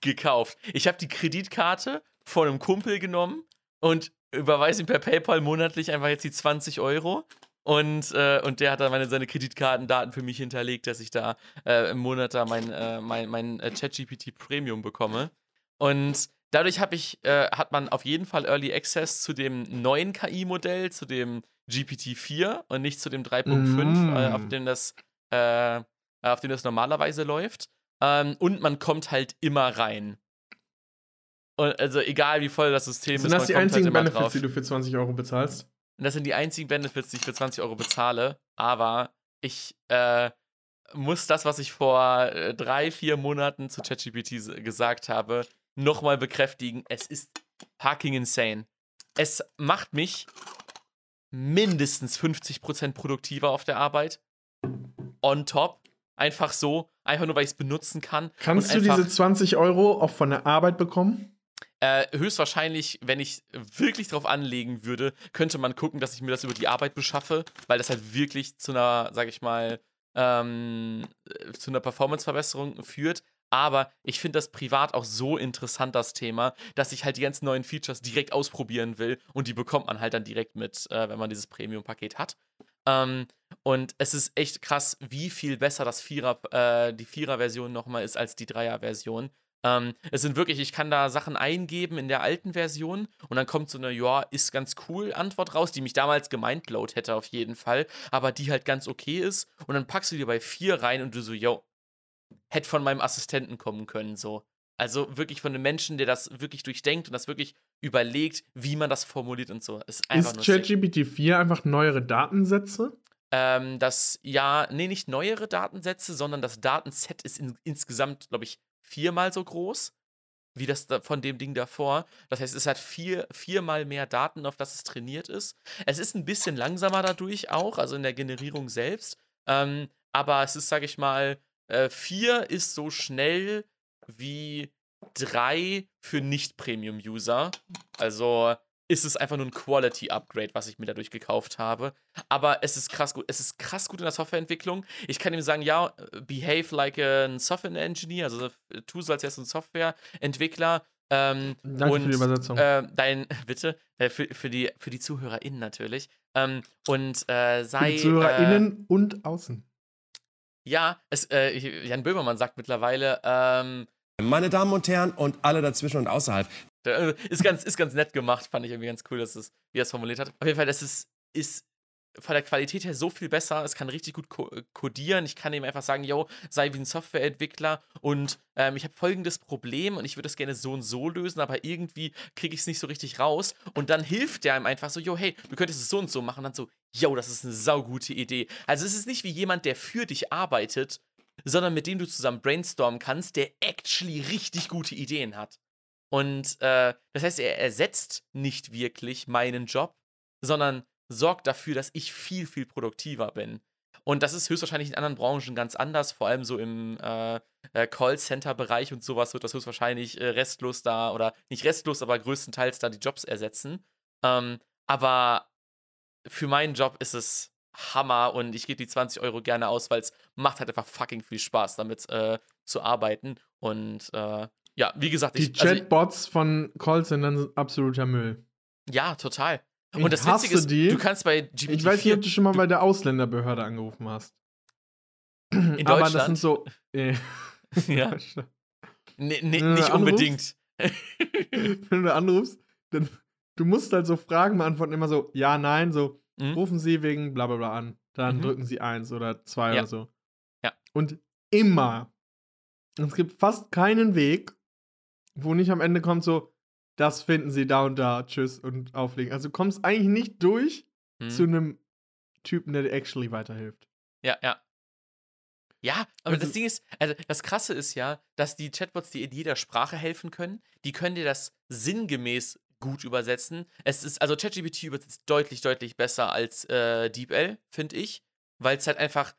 gekauft. Ich habe die Kreditkarte von einem Kumpel genommen und überweise ihm per PayPal monatlich einfach jetzt die 20 Euro. Und, äh, und der hat dann meine, seine Kreditkartendaten für mich hinterlegt, dass ich da äh, im Monat da mein, äh, mein, mein äh, ChatGPT Premium bekomme. Und dadurch hab ich, äh, hat man auf jeden Fall Early Access zu dem neuen KI-Modell, zu dem GPT-4 und nicht zu dem 3.5, Mm. äh, auf dem das äh, auf dem das normalerweise läuft. Ähm, und man kommt halt immer rein. Und also egal wie voll das System Sind ist, das man die kommt einzigen halt Benefits, drauf. die du für 20 Euro bezahlst? Und das sind die einzigen Benefits, die ich für 20 Euro bezahle. Aber ich äh, muss das, was ich vor äh, drei, vier Monaten zu ChatGPT s- gesagt habe, nochmal bekräftigen. Es ist fucking insane. Es macht mich mindestens 50% produktiver auf der Arbeit. On top. Einfach so. Einfach nur, weil ich es benutzen kann. Kannst du diese 20 Euro auch von der Arbeit bekommen? Äh, höchstwahrscheinlich, wenn ich wirklich drauf anlegen würde, könnte man gucken, dass ich mir das über die Arbeit beschaffe, weil das halt wirklich zu einer, sag ich mal, ähm, äh, zu einer Performance-Verbesserung führt. Aber ich finde das privat auch so interessant, das Thema, dass ich halt die ganzen neuen Features direkt ausprobieren will und die bekommt man halt dann direkt mit, äh, wenn man dieses Premium-Paket hat. Ähm, und es ist echt krass, wie viel besser das Vierer, äh, die Vierer-Version nochmal ist als die Dreier-Version. Ähm, es sind wirklich, ich kann da Sachen eingeben in der alten Version und dann kommt so eine, ja, ist ganz cool Antwort raus, die mich damals gemindblowt hätte auf jeden Fall, aber die halt ganz okay ist. Und dann packst du dir bei vier rein und du so, yo, hätte von meinem Assistenten kommen können, so. Also wirklich von einem Menschen, der das wirklich durchdenkt und das wirklich überlegt, wie man das formuliert und so. Ist Ist. ChatGPT 4 einfach neuere Datensätze? Ähm, das, ja, nee, nicht neuere Datensätze, sondern das Datenset ist in, insgesamt, glaube ich, viermal so groß wie das da von dem Ding davor. Das heißt, es hat vier, viermal mehr Daten, auf das es trainiert ist. Es ist ein bisschen langsamer dadurch auch, also in der Generierung selbst. Ähm, aber es ist, sage ich mal, äh, vier ist so schnell wie drei für Nicht-Premium-User. Also ist es einfach nur ein Quality-Upgrade, was ich mir dadurch gekauft habe. Aber es ist krass gut. Es ist krass gut in der Softwareentwicklung. Ich kann ihm sagen, ja, äh, behave like a Software-Engineer, also äh, tu so, als wärst du ein Softwareentwickler. Ähm, Danke und, für die Übersetzung. Äh, dein, bitte, äh, für, für, die, für die ZuhörerInnen natürlich. Ähm, und äh, Für sei. die ZuhörerInnen und außen. Äh, ja, es, äh, Jan Böhmermann sagt mittlerweile, ähm, Meine Damen und Herren und alle dazwischen und außerhalb. Äh, ist, ganz, ist ganz nett gemacht, fand ich irgendwie ganz cool, dass es, wie er es formuliert hat. Auf jeden Fall, das ist, ist von der Qualität her so viel besser. Es kann richtig gut ko codieren. Ich kann ihm einfach sagen, yo, sei wie ein Softwareentwickler und ähm, ich habe folgendes Problem und ich würde das gerne so und so lösen, aber irgendwie kriege ich es nicht so richtig raus. Und dann hilft der einem einfach so, yo, hey, du könntest es so und so machen. Und dann so, yo, das ist eine saugute Idee. Also es ist nicht wie jemand, der für dich arbeitet, sondern mit dem du zusammen brainstormen kannst, der actually richtig gute Ideen hat. Und äh, das heißt, er ersetzt nicht wirklich meinen Job, sondern sorgt dafür, dass ich viel, viel produktiver bin. Und das ist höchstwahrscheinlich in anderen Branchen ganz anders, vor allem so im äh, äh, Callcenter-Bereich und sowas wird das höchstwahrscheinlich äh, restlos da oder nicht restlos, aber größtenteils da die Jobs ersetzen. Ähm, aber für meinen Job ist es Hammer und ich gebe die 20 Euro gerne aus, weil es macht halt einfach fucking viel Spaß, damit äh, zu arbeiten. Und äh, ja, wie gesagt, die ich. also ich- Chatbots von Callcentern sind absoluter Müll. ja, total. Ich Und das hasse Witzige ist, die. du kannst bei GPT Ich weiß nicht, ob du schon mal bei der Ausländerbehörde angerufen hast. in Aber das Deutschland. sind so. Äh, Ja. Nee, nee, Wenn du nicht anrufst- unbedingt. Wenn du anrufst, dann du musst halt so Fragen beantworten, immer so ja, nein, so Mhm. rufen Sie wegen bla bla bla an. Dann Mhm. drücken Sie eins oder zwei Ja. oder so. Ja. Und immer. Es gibt fast keinen Weg, wo nicht am Ende kommt so, das finden Sie da und da, tschüss und auflegen. Also du kommst eigentlich nicht durch Mhm. zu einem Typen, der dir actually weiterhilft. Ja, ja. Ja, aber Also- das Ding ist, also das Krasse ist ja, dass die Chatbots dir in jeder Sprache helfen können. Die können dir das sinngemäß gut übersetzen. Es ist, also ChatGPT übersetzt deutlich, deutlich besser als äh, DeepL, finde ich, weil es halt einfach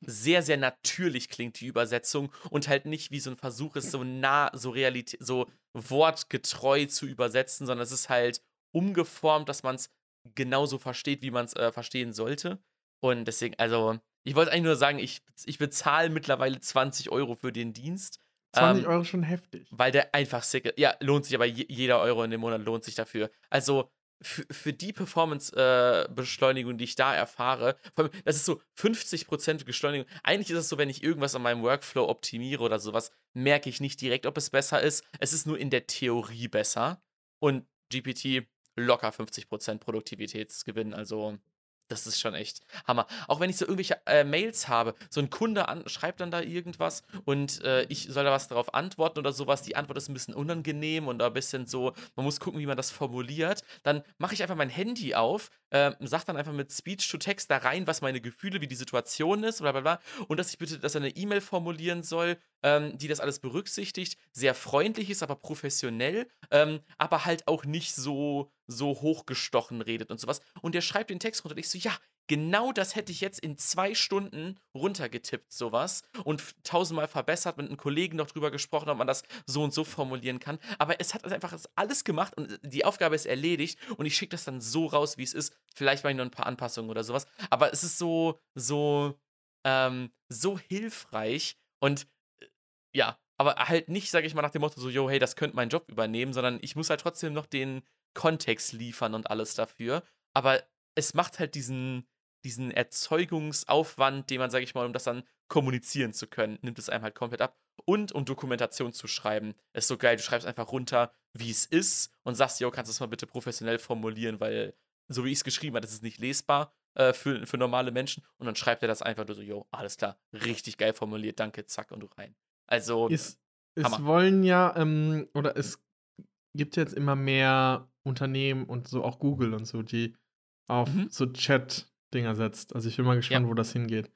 sehr, sehr natürlich klingt, die Übersetzung, und halt nicht wie so ein Versuch ist, so nah, so realität, so wortgetreu zu übersetzen, sondern es ist halt umgeformt, dass man es genauso versteht, wie man es äh, verstehen sollte. Und deswegen, also, ich wollte eigentlich nur sagen, ich, ich bezahle mittlerweile 20 Euro für den Dienst. 20 ähm, Euro ist schon heftig. Weil der einfach sick ist. Ja, lohnt sich, aber je, jeder Euro in dem Monat lohnt sich dafür. Also für, die Performance-Beschleunigung, die ich da erfahre, vor allem, das ist so 50% Beschleunigung. Eigentlich ist es so, wenn ich irgendwas an meinem Workflow optimiere oder sowas, merke ich nicht direkt, ob es besser ist. Es ist nur in der Theorie besser. Und GPT locker 50% Produktivitätsgewinn. Also das ist schon echt Hammer. Auch wenn ich so irgendwelche äh, Mails habe, so ein Kunde an, schreibt dann da irgendwas und äh, ich soll da was darauf antworten oder sowas. Die Antwort ist ein bisschen unangenehm und ein bisschen so, man muss gucken, wie man das formuliert. Dann mache ich einfach mein Handy auf, äh, sag dann einfach mit Speech-to-Text da rein, was meine Gefühle, wie die Situation ist, bla bla bla. Und dass ich bitte, dass er eine E-Mail formulieren soll, ähm, die das alles berücksichtigt, sehr freundlich ist, aber professionell, ähm, aber halt auch nicht so, so hochgestochen redet und sowas. Und der schreibt den Text runter und ich so, ja, genau das hätte ich jetzt in zwei Stunden runtergetippt, sowas, und tausendmal verbessert, mit einem Kollegen noch drüber gesprochen, ob man das so und so formulieren kann. Aber es hat einfach alles gemacht und die Aufgabe ist erledigt und ich schicke das dann so raus, wie es ist. Vielleicht mache ich noch ein paar Anpassungen oder sowas. Aber es ist so, so, ähm, so hilfreich und äh, ja, aber halt nicht, sage ich mal, nach dem Motto so, yo, hey, das könnte mein Job übernehmen, sondern ich muss halt trotzdem noch den Kontext liefern und alles dafür. Aber es macht halt diesen, diesen Erzeugungsaufwand, den man, sage ich mal, um das dann kommunizieren zu können, nimmt es einem halt komplett ab. Und um Dokumentation zu schreiben. Ist so geil, du schreibst einfach runter, wie es ist und sagst, yo, kannst du das mal bitte professionell formulieren, weil so wie ich es geschrieben habe, das ist nicht lesbar äh, für, für normale Menschen. Und dann schreibt er das einfach nur so, yo, alles klar, richtig geil formuliert, danke, zack und du rein. Also, Es, es wollen ja, ähm, oder es gibt jetzt immer mehr Unternehmen und so auch Google und so, die auf Mhm. so Chat-Dinger setzt. Also ich bin mal gespannt, wo das hingeht.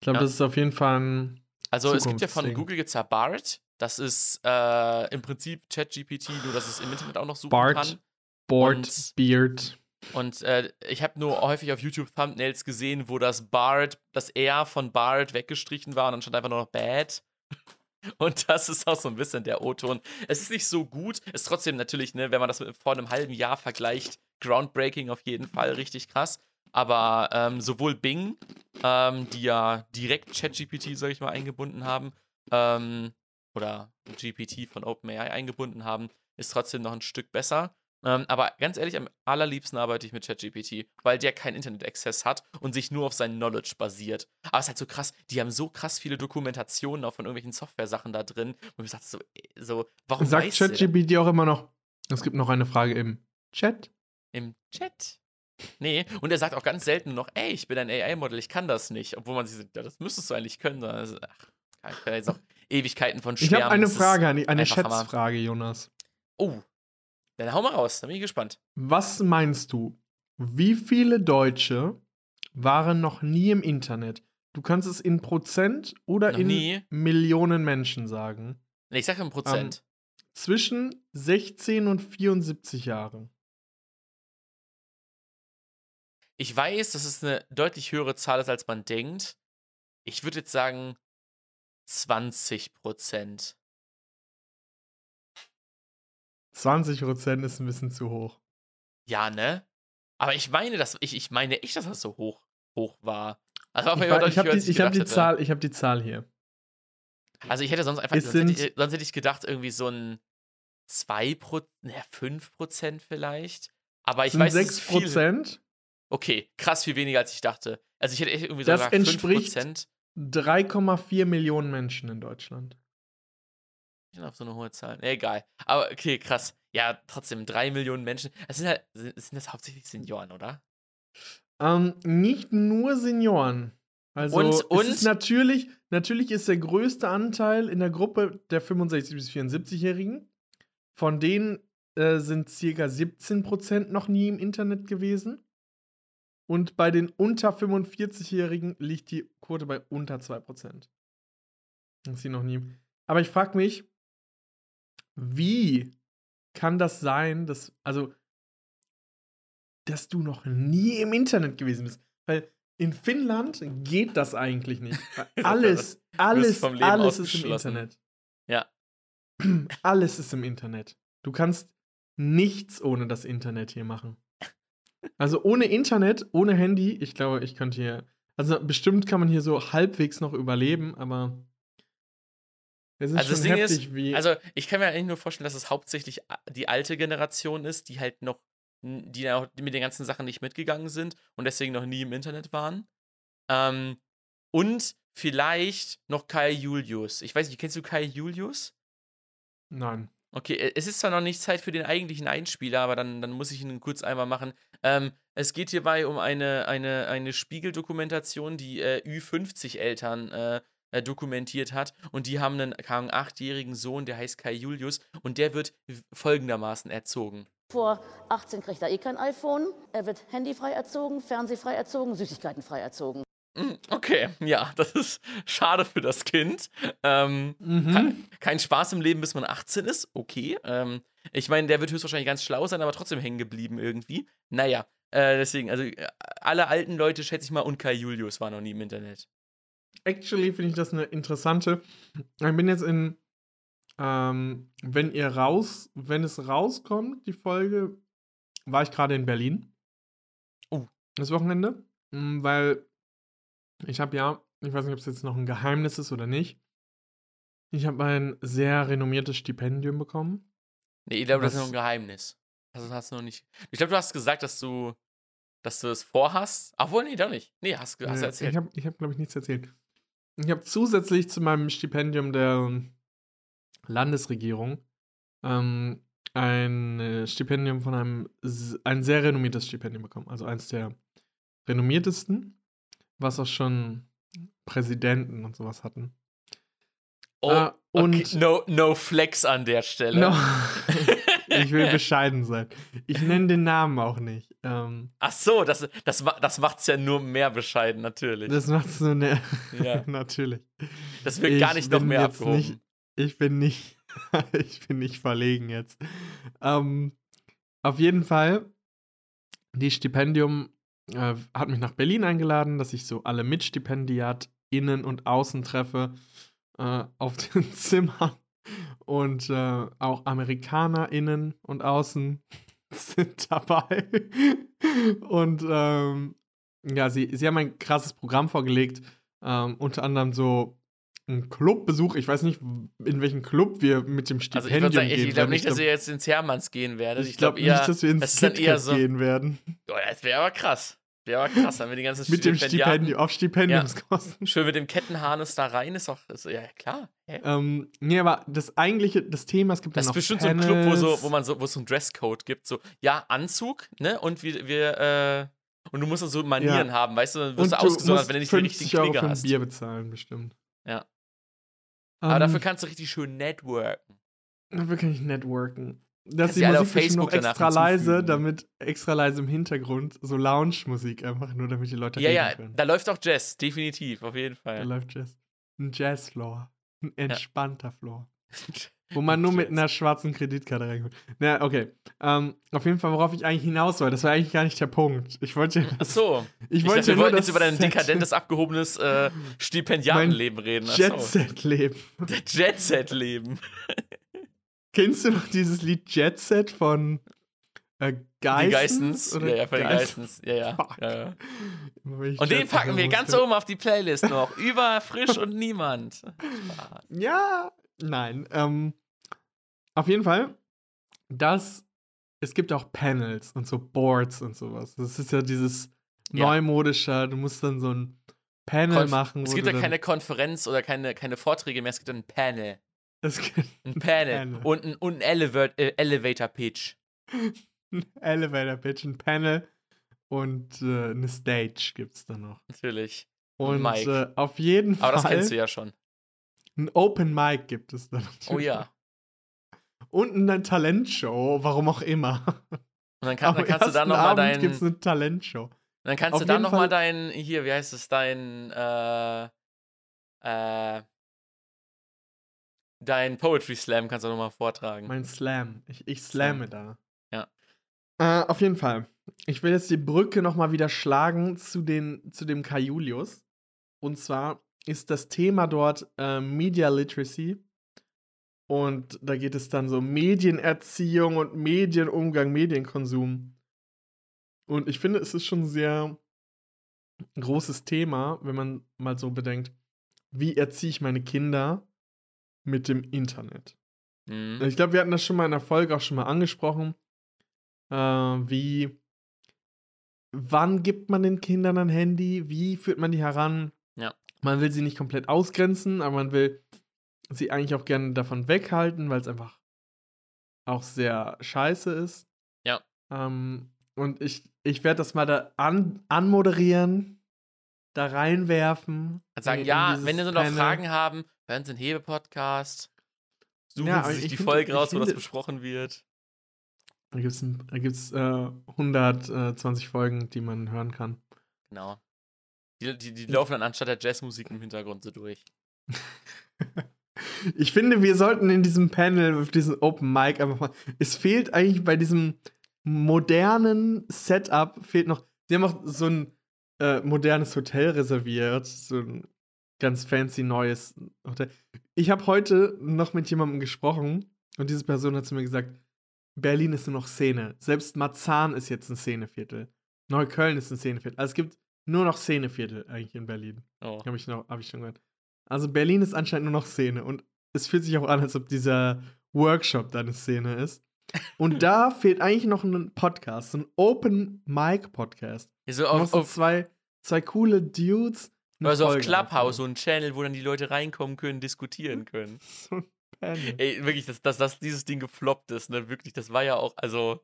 Ich glaube, Ja. das ist auf jeden Fall ein. Also es gibt ja von. Google gibt's ja Bard. Das ist äh, im Prinzip ChatGPT, nur dass es im Internet auch noch suchen Bart, kann. Board, Und- Beard. Und äh, ich habe nur häufig auf YouTube Thumbnails gesehen, wo das Bard, das R von Bard weggestrichen war und dann stand einfach nur noch Bad. Und das ist auch so ein bisschen der O-Ton. Es ist nicht so gut, ist trotzdem natürlich, ne, wenn man das mit vor einem halben Jahr vergleicht, groundbreaking auf jeden Fall, richtig krass. Aber ähm, sowohl Bing, ähm, die ja direkt ChatGPT, sag ich mal, eingebunden haben, ähm, oder GPT von OpenAI eingebunden haben, ist trotzdem noch ein Stück besser. Ähm, aber ganz ehrlich, am allerliebsten arbeite ich mit ChatGPT, weil der keinen Internet-Access hat und sich nur auf sein Knowledge basiert. Aber es ist halt so krass, die haben so krass viele Dokumentationen auch von irgendwelchen Software-Sachen da drin, wo ich sage so, äh, so, warum Sagt? ChatGPT auch immer noch, es gibt noch eine Frage im Chat. im Chat? Nee, und er sagt auch ganz selten noch, ey, ich bin ein AI-Model, ich kann das nicht. Obwohl man sich sagt, ja, das müsstest du eigentlich können. Also, ach, ich kann jetzt noch Ewigkeiten von Ich Schwärmen. habe eine das Frage an die, eine Hammer. Schätzfrage, Jonas. Oh, dann hau mal raus, da bin ich gespannt. Was meinst du? Wie viele Deutsche waren noch nie im Internet? Du kannst es in Prozent oder Noch in nie? Millionen Menschen sagen. Nee, ich sag im Prozent. Zwischen 16 und 74 Jahren. Ich weiß, dass es eine deutlich höhere Zahl ist, als man denkt. Ich würde jetzt sagen 20 Prozent. 20 Prozent ist ein bisschen zu hoch. Ja, ne? Aber ich meine, dass ich, ich meine echt, dass das so hoch, hoch war. Also auf Ich, ich habe die, ich hab die. Zahl, ich hab die Zahl hier. Also ich hätte sonst einfach, Es sonst hätte, ich, sonst hätte ich gedacht, irgendwie so ein 2 Prozent, ne, 5 Prozent vielleicht. Aber ich weiß, es 6 ist viel. Okay, krass viel weniger, als ich dachte. Also ich hätte echt irgendwie Das sogar 5 entspricht- Prozent. 3,4 Millionen Menschen in Deutschland. Ich bin auf so eine hohe Zahl. Nee, egal. Aber okay, krass. Ja, trotzdem, 3 Millionen Menschen. Das sind halt, sind das hauptsächlich Senioren, oder? Ähm, nicht nur Senioren. Also Und- es und- ist natürlich, natürlich ist der größte Anteil in der Gruppe der 65 bis 74-Jährigen. Von denen äh, sind circa 17% noch nie im Internet gewesen. Und bei den unter 45-Jährigen liegt die Quote bei unter 2%. Das sie noch nie. Aber ich frage mich, wie kann das sein, dass, also, dass du noch nie im Internet gewesen bist? Weil in Finnland geht das eigentlich nicht. Alles, alles, alles ist im. Internet. Ja. Alles ist im Internet. Du kannst nichts ohne das Internet hier machen. Also ohne Internet, ohne Handy, ich glaube, ich könnte hier. Also bestimmt kann man hier so halbwegs noch überleben, aber es ist Also das Ding ist, heftig, wie. Also ich kann mir eigentlich nur vorstellen, dass es hauptsächlich die alte Generation ist, die halt noch, die auch mit den ganzen Sachen nicht mitgegangen sind und deswegen noch nie im Internet waren. Ähm, und vielleicht noch Kai Julius. Ich weiß nicht, kennst du Kai Julius? Nein. Okay, e- es ist zwar noch nicht Zeit für den eigentlichen Einspieler, aber dann, dann muss ich ihn kurz einmal machen. Ähm, es geht hierbei um eine, eine, eine Spiegeldokumentation, die äh, Ü50-Eltern äh, äh, dokumentiert hat. Und die haben einen, Ahnung, achtjährigen Sohn, der heißt Kai Julius, und der wird folgendermaßen erzogen. Vor 18 kriegt er eh kein iPhone. Er wird handyfrei erzogen, fernsehfrei erzogen, Süßigkeitenfrei erzogen. Mm, Okay, ja, das ist schade für das Kind. Ähm, Mhm. Kein, kein Spaß im Leben, bis man 18 ist. Okay. Ähm, ich meine, der wird höchstwahrscheinlich ganz schlau sein, aber trotzdem hängen geblieben irgendwie. Naja, äh, deswegen, also äh, alle alten Leute, schätze ich mal, und Kai Julius war noch nie im Internet. Actually finde ich das eine interessante. Ich bin jetzt in, ähm, wenn ihr raus, wenn es rauskommt, die Folge, war ich gerade in Berlin. Oh. Das Wochenende. Mm, Weil ich habe ja, ich weiß nicht, ob es jetzt noch ein Geheimnis ist oder nicht. Ich habe ein sehr renommiertes Stipendium bekommen. Nee, ich glaube, das ist noch ein Geheimnis. Das hast du noch nicht. Ich glaube, du hast gesagt, dass du, dass du es vorhast. Obwohl, nee, doch nicht. Nee, hast, du- hast du Äh, erzählt. Ich habe, ich hab, glaube ich, nichts erzählt. Ich habe zusätzlich zu meinem Stipendium der Landesregierung ähm, ein äh, Stipendium von einem, ein sehr renommiertes Stipendium bekommen. Also eins der renommiertesten, was auch schon Präsidenten und sowas hatten. oh, äh, und- okay. no, no flex an der Stelle. No. ich will bescheiden sein. Ich nenne den Namen auch nicht. Ähm, Ach so, das, das, das macht es ja nur mehr bescheiden, natürlich. Das, das macht so eine. Ja. natürlich. wird gar ich nicht noch mehr abgehoben. nicht- Ich bin nicht, ich bin nicht verlegen jetzt. Ähm, auf jeden Fall, die Stipendium äh, hat mich nach Berlin eingeladen, dass ich so alle MitstipendiatInnen und Außen treffe äh, auf den Zimmern. Und äh, auch AmerikanerInnen und Außen sind dabei. Und ähm, ja, sie, sie haben ein krasses Programm vorgelegt. Ähm, unter anderem so ein Clubbesuch. Ich weiß nicht, in welchen Club wir mit dem Also Stipendium ich würde sagen, ich, gehen ich glaube nicht, dass ihr jetzt ins Hermanns gehen werdet. ich Ich glaube eher, nicht, dass wir ins das ist dann eher so. gehen werden. Oh, das wäre aber krass. Der war krass, haben wir die ganzen Mit dem Stipendium, auf Stipendiumskosten. Schön mit dem Kettenharness da rein, ist doch, ist, ja klar. Hä? Ähm, nee, aber das eigentliche, das Thema, es gibt Das dann ist noch bestimmt so ein Club, wo, so, Panels. wo man so, wo es so einen Dresscode gibt. So, ja, Anzug, ne? Und wir, wir äh, und du musst dann so Manieren Ja. haben, weißt du? Dann Und wirst du du ausgesondert, musst wenn du nicht die 50 richtigen Euro ein hast. Bier bezahlen, bestimmt. Ja. Aber Ähm, dafür kannst du richtig schön networken. Dafür kann ich networken. Dass die Musik bestimmt noch extra leise, damit extra leise im Hintergrund, so Lounge-Musik einfach, nur damit die Leute Ja, reden ja, können. da läuft auch Jazz, definitiv, auf jeden Da Fall. läuft Jazz. Ein Jazz-Floor. Ein entspannter Floor. Wo man nur mit einer schwarzen Kreditkarte reinkommt. Na, okay. Ähm, auf jeden Fall, worauf ich eigentlich hinaus wollte, das war eigentlich gar nicht der Punkt. Ich wollte. Ach so. Ich Ich wollte dachte, wir wollten jetzt über dein dekadentes, abgehobenes äh, Stipendiatenleben reden. Jet-Set-Leben. Der Jet-Set-Leben. Kennst du noch dieses Lied Jet Set von äh, Geissens? Die Geistens. Oder Ja, ja, von den Geissens? Geistens. Ja, ja. Fuck. ja, ja. Ich Und den packen wir ganz oben auf die Playlist noch. Über Frisch und Niemand. Ja, nein. Ähm, auf jeden Fall, das, es gibt auch Panels und so Boards und sowas. Das ist ja dieses Ja. neumodische, du musst dann so ein Panel Konf- machen. Es gibt ja keine Konferenz oder keine, keine Vorträge mehr, es gibt ein Panel. Es gibt Ein Panel. Panel. Und ein, und ein Elevat äh, Elevator Pitch. ein Elevator Pitch, ein Panel und äh, eine Stage gibt es dann noch. Natürlich. Und Mic. äh, auf jeden Aber das Fall kennst du ja schon. ein Open Mic gibt es dann. Oh ja. Und eine Talentshow, warum auch immer. Und dann, kann, dann kannst du da nochmal Abend dein. gibt es eine Talentshow. Dann kannst Auf du da nochmal dein, hier, wie heißt es, dein, äh, äh, dein Poetry Slam kannst du nochmal vortragen. Mein Slam. Ich, ich slamme da. Ja. Äh, auf jeden Fall. Ich will jetzt die Brücke nochmal wieder schlagen zu, den, zu dem Kai Julius. Und zwar ist das Thema dort äh, Media Literacy. Und da geht es dann so um Medienerziehung und Medienumgang, Medienkonsum. Und ich finde, es ist schon ein sehr großes Thema, wenn man mal so bedenkt, wie erziehe ich meine Kinder mit dem Internet? Mhm. Ich glaube, wir hatten das schon mal in der Folge auch schon mal angesprochen. Äh, wie, wann gibt man den Kindern ein Handy? Wie führt man die heran? Ja. Man will sie nicht komplett ausgrenzen, aber man will sie eigentlich auch gerne davon weghalten, weil es einfach auch sehr scheiße ist. Ja. Ähm, und ich, ich werde das mal da an, anmoderieren, da reinwerfen. Kannst sagen, ja, wenn Sie noch Panel. Fragen haben, hören Sie einen Hebe-Podcast. Suchen Ja, Sie sich ich die finde- Folge ich raus, wo das finde- besprochen wird. Da gibt es da gibt's, äh, 120 Folgen, die man hören kann. Genau. Die, die, die laufen dann anstatt der Jazzmusik im Hintergrund so durch. Ich finde, wir sollten in diesem Panel, auf diesem Open Mic einfach mal. Es fehlt eigentlich bei diesem modernen Setup, fehlt noch. Sie haben auch so ein äh, modernes Hotel reserviert. So ein ganz fancy neues Hotel. Ich habe heute noch mit jemandem gesprochen und diese Person hat zu mir gesagt: Berlin ist nur noch Szene. Selbst Marzahn ist jetzt ein Szeneviertel. Neukölln ist ein Szeneviertel. Also es gibt nur noch Szeneviertel eigentlich in Berlin. Oh. Habe ich, noch- hab ich schon gehört. Also Berlin ist anscheinend nur noch Szene und es fühlt sich auch an, als ob dieser Workshop da eine Szene ist. Und da fehlt eigentlich noch ein Podcast, so ein Open Mic Podcast. Ja, so Wo auf, auf, zwei, zwei coole Dudes. also auf Folge Clubhouse, so ein Channel, wo dann die Leute reinkommen können, diskutieren können. So ein Panel. Ey, wirklich, dass, dass, dass dieses Ding gefloppt ist, ne? Wirklich, das war ja auch, also,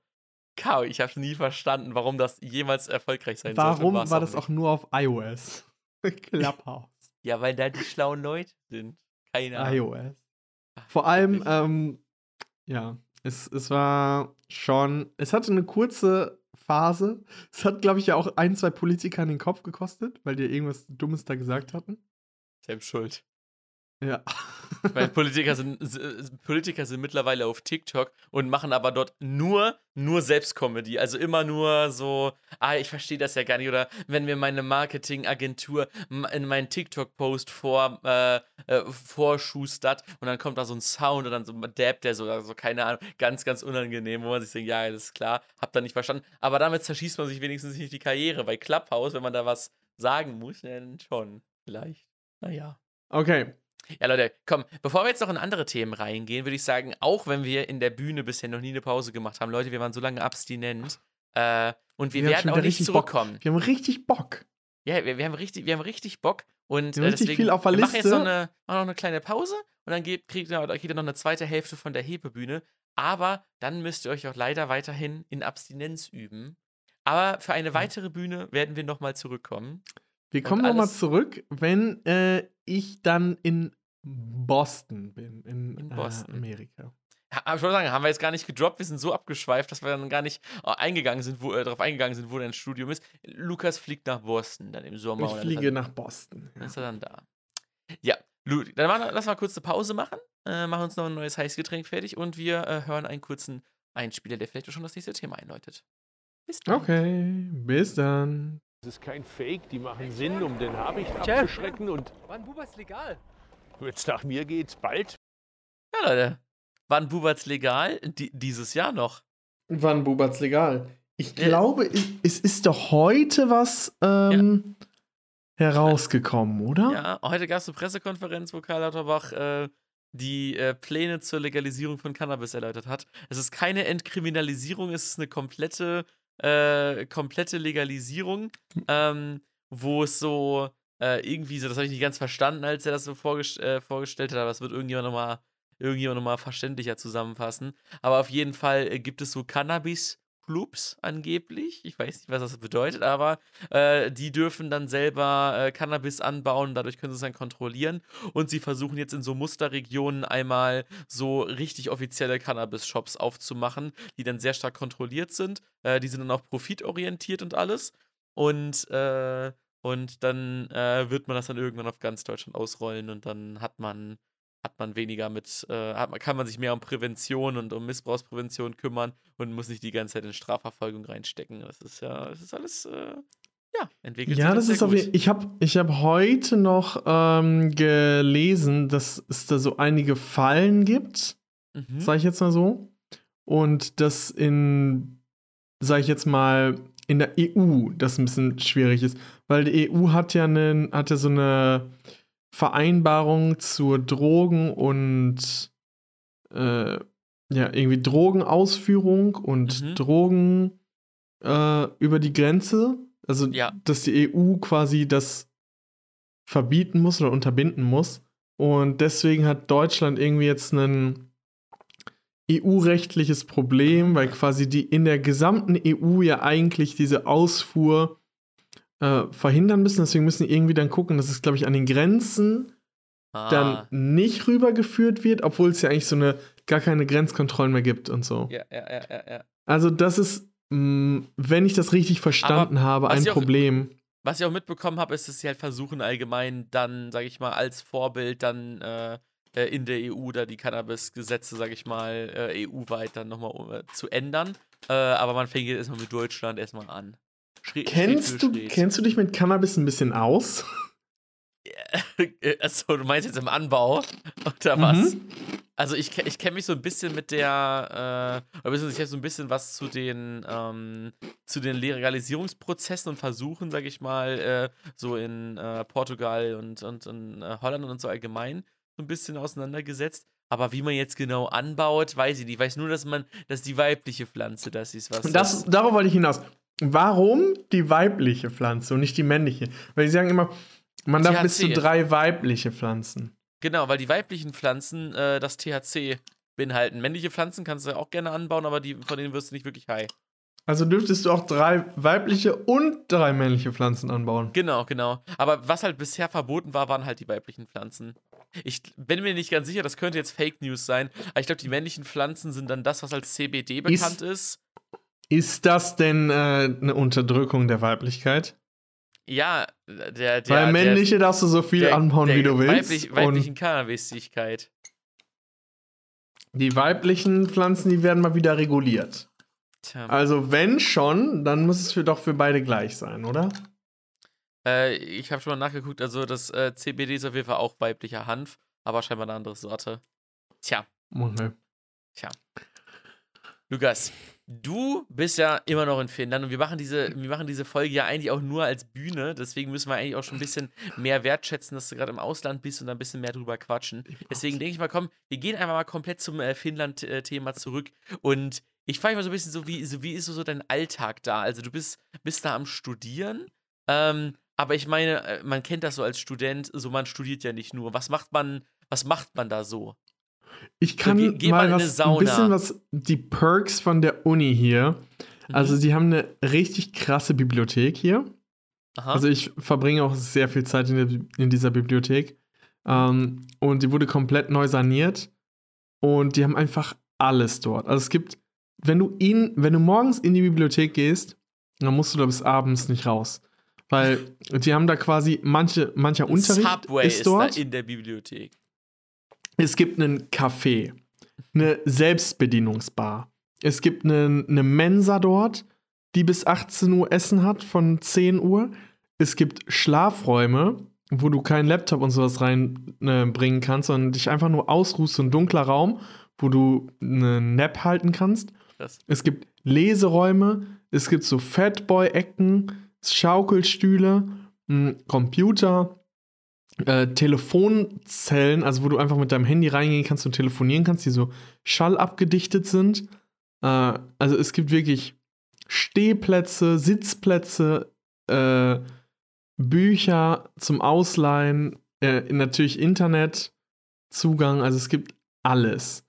Kau, ich habe nie verstanden, warum das jemals erfolgreich sein sollte. Warum war das nicht. auch nur auf iOS? Clubhouse. Ja, weil da die schlauen Leute sind. Keine Ahnung. iOS. Vor allem, ähm, ja, es, es war schon, es hatte eine kurze Phase. Es hat, glaube ich, ja auch ein, zwei Politiker in den Kopf gekostet, weil die irgendwas Dummes da gesagt hatten. Selbst schuld. Ja. Weil Politiker sind, Politiker sind mittlerweile auf TikTok und machen aber dort nur, nur Selbstcomedy. Also immer nur so, ah, ich verstehe das ja gar nicht. Oder wenn mir meine Marketingagentur in meinen TikTok-Post vor, äh, äh, vorschustert und dann kommt da so ein Sound und dann so dabbt der so, oder so, keine Ahnung, ganz, ganz unangenehm, wo man sich denkt, ja, das ist klar, hab da nicht verstanden. Aber damit zerschießt man sich wenigstens nicht die Karriere. Bei Clubhouse, wenn man da was sagen muss, dann schon. Vielleicht. Naja. Okay. Ja, Leute, komm, bevor wir jetzt noch in andere Themen reingehen, würde ich sagen, auch wenn wir in der Bühne bisher noch nie eine Pause gemacht haben, Leute, wir waren so lange abstinent, Äh, und wir, Wir werden auch nicht richtig Bock. zurückkommen. Wir haben richtig Bock. Ja, wir, wir, haben richtig, wir haben richtig Bock. Und Wir haben äh, deswegen, viel auf der wir machen jetzt noch Liste. eine, noch eine kleine Pause und dann geht, kriegt ihr, kriegt ihr noch eine zweite Hälfte von der Hebebühne. Aber dann müsst ihr euch auch leider weiterhin in Abstinenz üben. Aber für eine weitere Bühne werden wir nochmal zurückkommen. Wir kommen nochmal zurück, wenn äh, ich dann in Boston bin, in, In äh, Boston. Amerika. Ha- Aber ich wollte sagen, haben wir jetzt gar nicht gedroppt, wir sind so abgeschweift, dass wir dann gar nicht äh, eingegangen sind, wo, äh, darauf eingegangen sind, wo dein Studium ist. Lukas fliegt nach Boston dann im Sommer. Ich dann fliege ist nach Boston. Ja. ist er dann da. Ja, Lu, dann machen, lass mal kurz eine Pause machen, äh, machen uns noch ein neues Heißgetränk fertig und wir äh, hören einen kurzen Einspieler, der vielleicht auch schon das nächste Thema einläutet. Bis dann. Okay, bis dann. Das ist kein Fake, die machen Sinn, um den Habicht abzuschrecken. Und Wann Bubas legal? Jetzt nach mir geht's bald. Ja, Leute. Wann Buberts legal? Die, dieses Jahr noch. Wann Bubat's legal? Ich Ja. glaube, i- es ist doch heute was ähm, herausgekommen, oder? Ja, heute gab es eine Pressekonferenz, wo Karl Lauterbach äh, die äh, Pläne zur Legalisierung von Cannabis erläutert hat. Es ist keine Entkriminalisierung, es ist eine komplette, äh, komplette Legalisierung, ähm, wo es so äh, irgendwie so, das habe ich nicht ganz verstanden, als er das so vorgest äh, vorgestellt hat, aber das wird irgendjemand nochmal irgendjemand noch mal verständlicher zusammenfassen. Aber auf jeden Fall äh, gibt es so Cannabis-Clubs angeblich. Ich weiß nicht, was das bedeutet, aber äh, die dürfen dann selber äh, Cannabis anbauen, dadurch können sie es dann kontrollieren. Und sie versuchen jetzt in so Musterregionen einmal so richtig offizielle Cannabis-Shops aufzumachen, die dann sehr stark kontrolliert sind. Äh, die sind dann auch profitorientiert und alles. Und, und dann äh, wird man das dann irgendwann auf ganz Deutschland ausrollen und dann hat man hat man weniger mit, äh, hat, man- kann man sich mehr um Prävention und um Missbrauchsprävention kümmern und muss nicht die ganze Zeit in Strafverfolgung reinstecken. Das ist ja, das ist alles, äh, ja, entwickelt Ja, sich das sehr ist auf jeden Ich habe ich hab heute noch ähm, gelesen, dass es da so einige Fallen gibt, Mhm. sage ich jetzt mal so. Und das in, sage ich jetzt mal, in der EU das ein bisschen schwierig ist. Weil die EU hat ja, einen, hat ja so eine Vereinbarung zur Drogen- und äh, ja, irgendwie Drogenausführung und Mhm. Drogen äh, über die Grenze. Also, Ja. dass die EU quasi das verbieten muss oder unterbinden muss. Und deswegen hat Deutschland irgendwie jetzt ein EU-rechtliches Problem, weil quasi die in der gesamten EU ja eigentlich diese Ausfuhr äh, verhindern müssen. Deswegen müssen die irgendwie dann gucken, dass es, glaube ich, an den Grenzen ah, dann nicht rübergeführt wird, obwohl es ja eigentlich so eine gar keine Grenzkontrollen mehr gibt und so. ja, ja, ja, ja, ja. Also das ist, mh, wenn ich das richtig verstanden habe, was ein ich auch- Problem. Was ich auch mitbekommen habe, ist, dass sie halt versuchen, allgemein dann, sage ich mal, als Vorbild dann äh, äh, in der EU da die Cannabis-Gesetze, sage ich mal, äh, EU-weit dann nochmal äh, zu ändern. Äh, aber man fängt jetzt erstmal mit Deutschland erstmal an. Schritt, Kennst du, kennst du dich mit Cannabis ein bisschen aus? Achso, du meinst jetzt im Anbau? Oder was? Mhm. Also ich, ich kenne mich so ein bisschen mit der, äh, ich habe so ein bisschen was zu den, ähm, zu den Legalisierungsprozessen und Versuchen, sage ich mal, äh, so in äh, Portugal und, und in äh, Holland und so allgemein so ein bisschen auseinandergesetzt. Aber wie man jetzt genau anbaut, weiß ich nicht. Ich weiß nur, dass man, dass die weibliche Pflanze das ist, was Und das, darauf wollte ich hinaus. Warum die weibliche Pflanze und nicht die männliche? Weil sie sagen immer, man darf bis zu THC. drei weibliche Pflanzen. Genau, weil die weiblichen Pflanzen äh, das THC beinhalten. Männliche Pflanzen kannst du auch gerne anbauen, aber die, von denen wirst du nicht wirklich high. Also dürftest du auch drei weibliche und drei männliche Pflanzen anbauen. Genau, genau. Aber was halt bisher verboten war, waren halt die weiblichen Pflanzen. Ich bin mir nicht ganz sicher, das könnte jetzt Fake News sein, aber ich glaube, die männlichen Pflanzen sind dann das, was als CBD bekannt ist. Ist das denn äh, eine Unterdrückung der Weiblichkeit? Ja, der, der Weil männliche der, darfst du so viel der, anbauen, der wie du willst. Weiblich, weiblichen und Cannabistigkeit. die weiblichen Pflanzen, die werden mal wieder reguliert. Tja. Also wenn schon, dann muss es für, doch für beide gleich sein, oder? Äh, ich habe schon mal nachgeguckt, also das äh, CBD ist auf jeden Fall auch weiblicher Hanf, aber scheinbar eine andere Sorte. Tja. Okay. Lukas, du bist ja immer noch in Finnland und wir machen, diese, wir machen diese Folge ja eigentlich auch nur als Bühne. Deswegen müssen wir eigentlich auch schon ein bisschen mehr wertschätzen, dass du gerade im Ausland bist und da ein bisschen mehr drüber quatschen. Deswegen denke ich mal, komm, wir gehen einfach mal komplett zum äh, Finnland-Thema zurück. Und Ich frage mich mal so ein bisschen so, wie, so, wie ist so dein Alltag da? Also du bist, bist da am Studieren, ähm, aber ich meine, äh, man kennt das so als Student, so man studiert ja nicht nur. Was macht man, was macht man da so? Ich kann geh- geh mal mal in eine was, ein bisschen was, die Perks von der Uni hier. Also, Mhm. sie haben eine richtig krasse Bibliothek hier. Aha. Also, ich verbringe auch sehr viel Zeit in, der, in dieser Bibliothek. Ähm, und die wurde komplett neu saniert. Und die haben einfach alles dort. Also, es gibt, wenn du in, wenn du morgens in die Bibliothek gehst, dann musst du da bis abends nicht raus. Weil die haben da quasi manche, mancher Unterricht Subway ist ist, dort. da in der Bibliothek. Es gibt einen Café, eine Selbstbedienungsbar. Es gibt eine, eine Mensa dort, die bis 18 Uhr Essen hat, von 10 Uhr. Es gibt Schlafräume, wo du keinen Laptop und sowas reinbringen äh, kannst, sondern dich einfach nur ausruhst, so ein dunkler Raum, wo du eine Nap halten kannst. Das. Es gibt Leseräume, es gibt so Fatboy-Ecken, Schaukelstühle, m, Computer, äh, Telefonzellen, also wo du einfach mit deinem Handy reingehen kannst und telefonieren kannst, die so schallabgedichtet sind. Äh, also es gibt wirklich Stehplätze, Sitzplätze, äh, Bücher zum Ausleihen, äh, natürlich Internetzugang, also es gibt alles.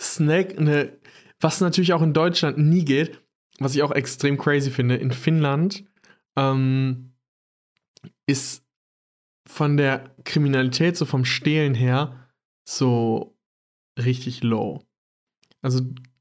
Snack, ne, was natürlich auch in Deutschland nie geht, was ich auch extrem crazy finde, in Finnland ähm, ist von der Kriminalität, so vom Stehlen her, so richtig low. Also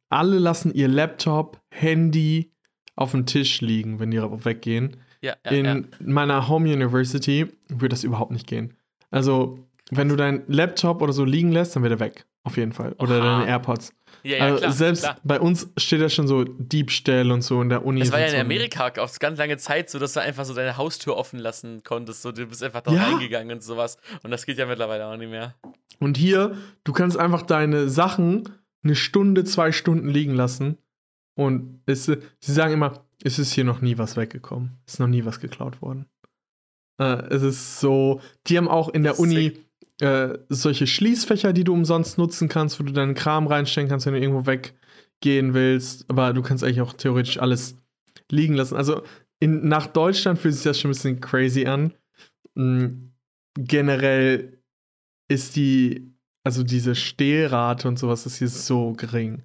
alle lassen ihr Laptop, Handy auf dem Tisch liegen, wenn die weggehen. Ja, ja, In ja. meiner Home University würde das überhaupt nicht gehen. Also, wenn du deinen Laptop oder so liegen lässt, dann wird er weg. Auf jeden Fall. Oder Oha. deine AirPods. Ja, ja, also klar. selbst klar. bei uns steht ja schon so Diebstähle und so in der Uni. Es war ja in Amerika auch ganz lange Zeit so, dass du einfach so deine Haustür offen lassen konntest. So, du bist einfach da Ja. reingegangen und sowas. Und das geht ja mittlerweile auch nicht mehr. Und hier, du kannst einfach deine Sachen eine Stunde, zwei Stunden liegen lassen. Und es, sie sagen immer, es ist hier noch nie was weggekommen. Es ist noch nie was geklaut worden. Äh, es ist so, die haben auch in der Uni äh, solche Schließfächer, die du umsonst nutzen kannst, wo du deinen Kram reinstellen kannst, wenn du irgendwo weggehen willst. Aber du kannst eigentlich auch theoretisch alles liegen lassen. Also in, nach Deutschland fühlt sich das schon ein bisschen crazy an. Mm, generell ist die, also diese Stehlrate und sowas ist hier so gering.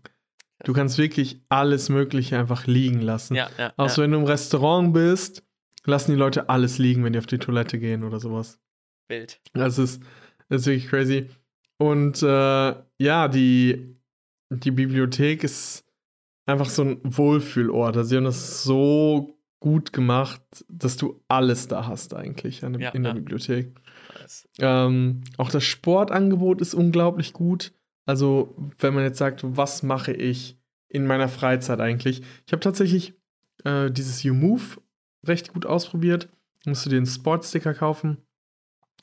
Du kannst wirklich alles Mögliche einfach liegen lassen. Ja, ja. Auch so, ja. wenn du im Restaurant bist, lassen die Leute alles liegen, wenn die auf die Toilette gehen oder sowas. Wild. Das ist, das ist wirklich crazy. Und äh, ja, die, die Bibliothek ist einfach so ein Wohlfühlort. Also sie haben das so gut gemacht, dass du alles da hast eigentlich dem, Ja, in der ja. Bibliothek. Nice. Ähm, auch das Sportangebot ist unglaublich gut. Also, wenn man jetzt sagt, was mache ich in meiner Freizeit eigentlich? Ich habe tatsächlich äh, dieses YouMove recht gut ausprobiert. Musst du dir einen Sportsticker kaufen.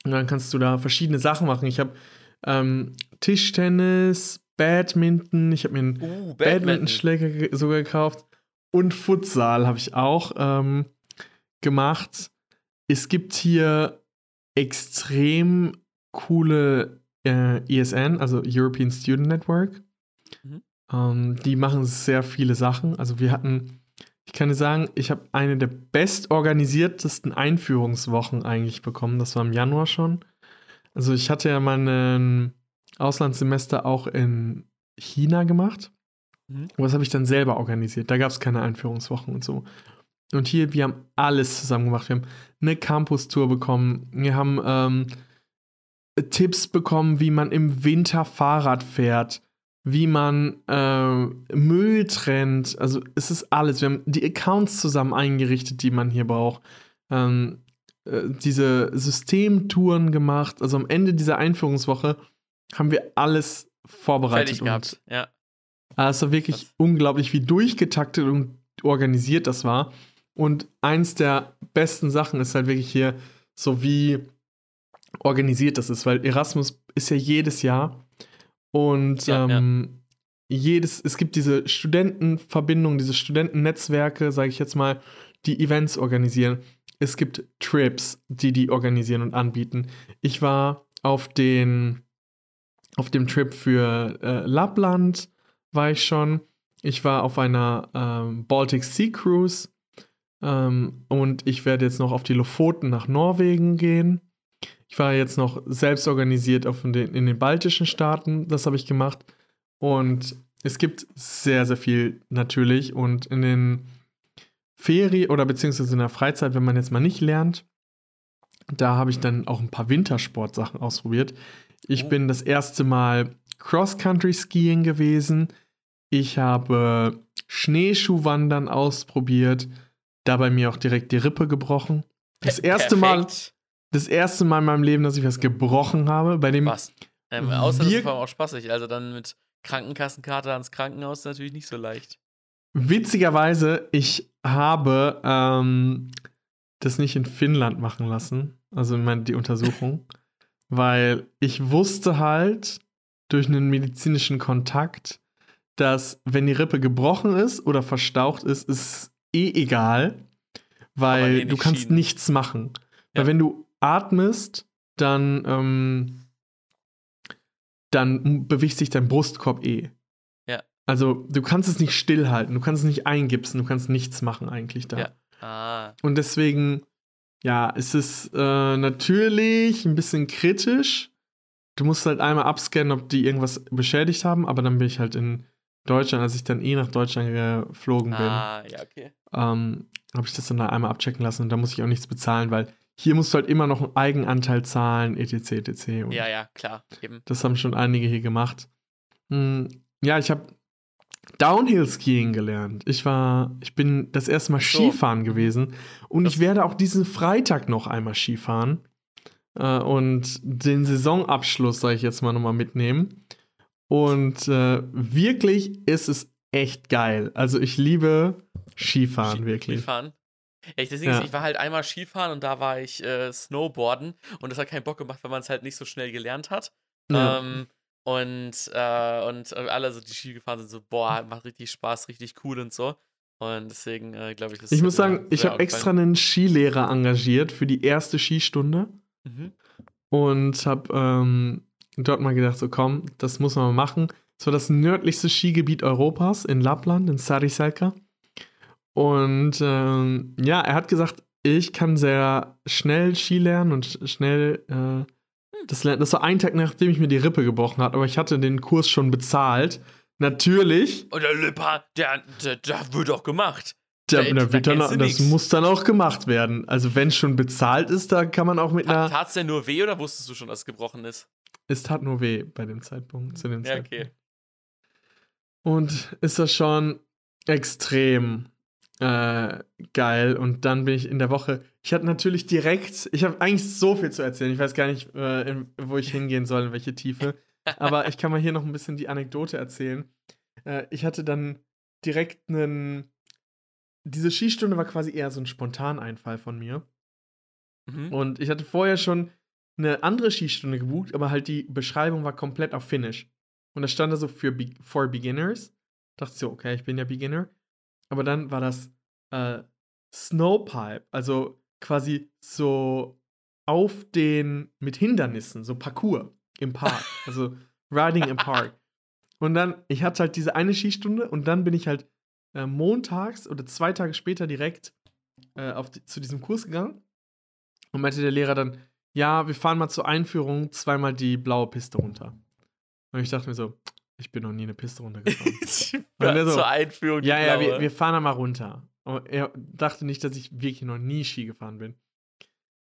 Und dann kannst du da verschiedene Sachen machen. Ich habe ähm, Tischtennis, Badminton, ich habe mir einen Uh, Badminton. Badmintonschläger ge- sogar gekauft. Und Futsal habe ich auch ähm, gemacht. Es gibt hier extrem coole äh, ESN, also European Student Network. Mhm. Ähm, die machen sehr viele Sachen. Also wir hatten, ich kann dir sagen, ich habe eine der bestorganisiertesten Einführungswochen eigentlich bekommen. Das war im Januar schon. Also ich hatte ja mein Auslandssemester auch in China gemacht. Mhm. Aber das habe ich dann selber organisiert. Da gab es keine Einführungswochen und so. Und hier, wir haben alles zusammen gemacht. Wir haben eine Campus-Tour bekommen. Wir haben ähm, Tipps bekommen, wie man im Winter Fahrrad fährt, wie man äh, Müll trennt. Also es ist alles. Wir haben die Accounts zusammen eingerichtet, die man hier braucht. Ähm, äh, diese Systemtouren gemacht. Also am Ende dieser Einführungswoche haben wir alles vorbereitet. Fertig gehabt. Ja. Ah, es war wirklich Krass. unglaublich, wie durchgetaktet und organisiert das war. Und eins der besten Sachen ist halt wirklich hier, so wie organisiert das ist, weil Erasmus ist ja jedes Jahr und Ja, ähm, jedes, es gibt diese Studentenverbindungen, diese Studentennetzwerke, sage ich jetzt mal, die Events organisieren. Es gibt Trips, die die organisieren und anbieten. Ich war auf den auf dem Trip für äh, Lappland war ich schon. ich war auf einer ähm, Baltic Sea Cruise ähm, und ich werde jetzt noch auf die Lofoten nach Norwegen gehen. Ich war jetzt noch selbst organisiert auf den, in den baltischen Staaten, das habe ich gemacht. Und es gibt sehr, sehr viel natürlich. Und in den Ferien oder beziehungsweise in der Freizeit, wenn man jetzt mal nicht lernt, da habe ich dann auch ein paar Wintersportsachen ausprobiert. Ich Oh. bin das erste Mal Cross-Country-Skiing gewesen. Ich habe Schneeschuhwandern ausprobiert. Dabei mir auch direkt die Rippe gebrochen. Das erste Mal, Perfekt. Das erste Mal in meinem Leben, dass ich was gebrochen habe. Bei dem Was? Ähm, außer das allem auch spaßig. Also dann mit Krankenkassenkarte ans Krankenhaus natürlich nicht so leicht. Witzigerweise, ich habe ähm, das nicht in Finnland machen lassen, also meine, die Untersuchung, weil ich wusste halt durch einen medizinischen Kontakt, dass wenn die Rippe gebrochen ist oder verstaucht ist, ist eh egal, weil eh du kannst schienen. nichts machen. Weil Ja. wenn du atmest, dann, ähm, dann bewegt sich dein Brustkorb eh. Ja. Also du kannst es nicht stillhalten, du kannst es nicht eingipsen, du kannst nichts machen eigentlich da. Ja. Ah, Und deswegen, ja, es ist äh, natürlich ein bisschen kritisch. Du musst halt einmal abscannen, ob die irgendwas beschädigt haben, aber dann bin ich halt in Deutschland, als ich dann eh nach Deutschland geflogen bin, ah, ja, okay. ähm, habe ich das dann da einmal abchecken lassen und da muss ich auch nichts bezahlen, weil hier musst du halt immer noch einen Eigenanteil zahlen, etc. etc. Und Ja, ja, klar. Eben. das haben schon einige hier gemacht. Hm, ja, ich habe Downhill-Skiing gelernt. Ich war, ich bin das erste Mal so. Skifahren gewesen und Das- ich werde auch diesen Freitag noch einmal Skifahren äh, und den Saisonabschluss, sage ich jetzt mal, nochmal mitnehmen. Und äh, wirklich ist es echt geil. Also ich liebe Skifahren, Ski- wirklich. Skifahren. Ja, ich, deswegen, Ja. ich war halt einmal Skifahren und da war ich äh, Snowboarden und das hat keinen Bock gemacht, weil man es halt nicht so schnell gelernt hat. Ja. Ähm, und, äh, und äh, alle, so, die Ski gefahren sind, so, boah, macht richtig Spaß, richtig cool und so. Und deswegen äh, glaube ich, das ich muss sagen, ich habe extra einen Skilehrer engagiert für die erste Skistunde. Mhm. und habe ähm, dort mal gedacht, so komm, das muss man mal machen. Es war das nördlichste Skigebiet Europas in Lappland, in Sariselka. Und ähm, ja, er hat gesagt, ich kann sehr schnell Ski lernen und sch- schnell äh, das lernen. Das war ein Tag, nachdem ich mir die Rippe gebrochen hat, aber ich hatte den Kurs schon bezahlt. Natürlich, Und der Lipper, der, der, der wird auch gemacht. Da- da da wird dann, das nix. muss dann auch gemacht werden. Also wenn es schon bezahlt ist, da kann man auch mit einer. Tat es denn nur weh oder wusstest du schon, dass es gebrochen ist? Es tat nur weh bei dem Zeitpunkt, zu dem Ja, Zeitpunkt. okay. Und ist das schon extrem äh, geil. Und dann bin ich in der Woche. Ich hatte natürlich direkt. Ich habe eigentlich so viel zu erzählen. Ich weiß gar nicht, äh, in, wo ich hingehen soll, in welche Tiefe. Aber ich kann mal hier noch ein bisschen die Anekdote erzählen. Äh, ich hatte dann direkt einen. Diese Skistunde war quasi eher so ein Spontaneinfall von mir. Mhm. Und ich hatte vorher schon eine andere Skistunde gebucht, aber halt die Beschreibung war komplett auf Finnisch. Und da stand da so für Be for Beginners. Dachte ich so, okay, ich bin ja Beginner. Aber dann war das äh, Snowpipe, also quasi so auf den, mit Hindernissen, so Parcours im Park. also Riding im Park. Und dann, ich hatte halt diese eine Skistunde und dann bin ich halt äh, montags oder zwei Tage später direkt äh, auf die, zu diesem Kurs gegangen. Und meinte der Lehrer dann, ja, wir fahren mal zur Einführung zweimal die blaue Piste runter. Und ich dachte mir so, ich bin noch nie eine Piste runtergefahren. ja, der so, zur Einführung. ja, ja, wir, wir fahren da mal runter. Und er dachte nicht, dass ich wirklich noch nie Ski gefahren bin.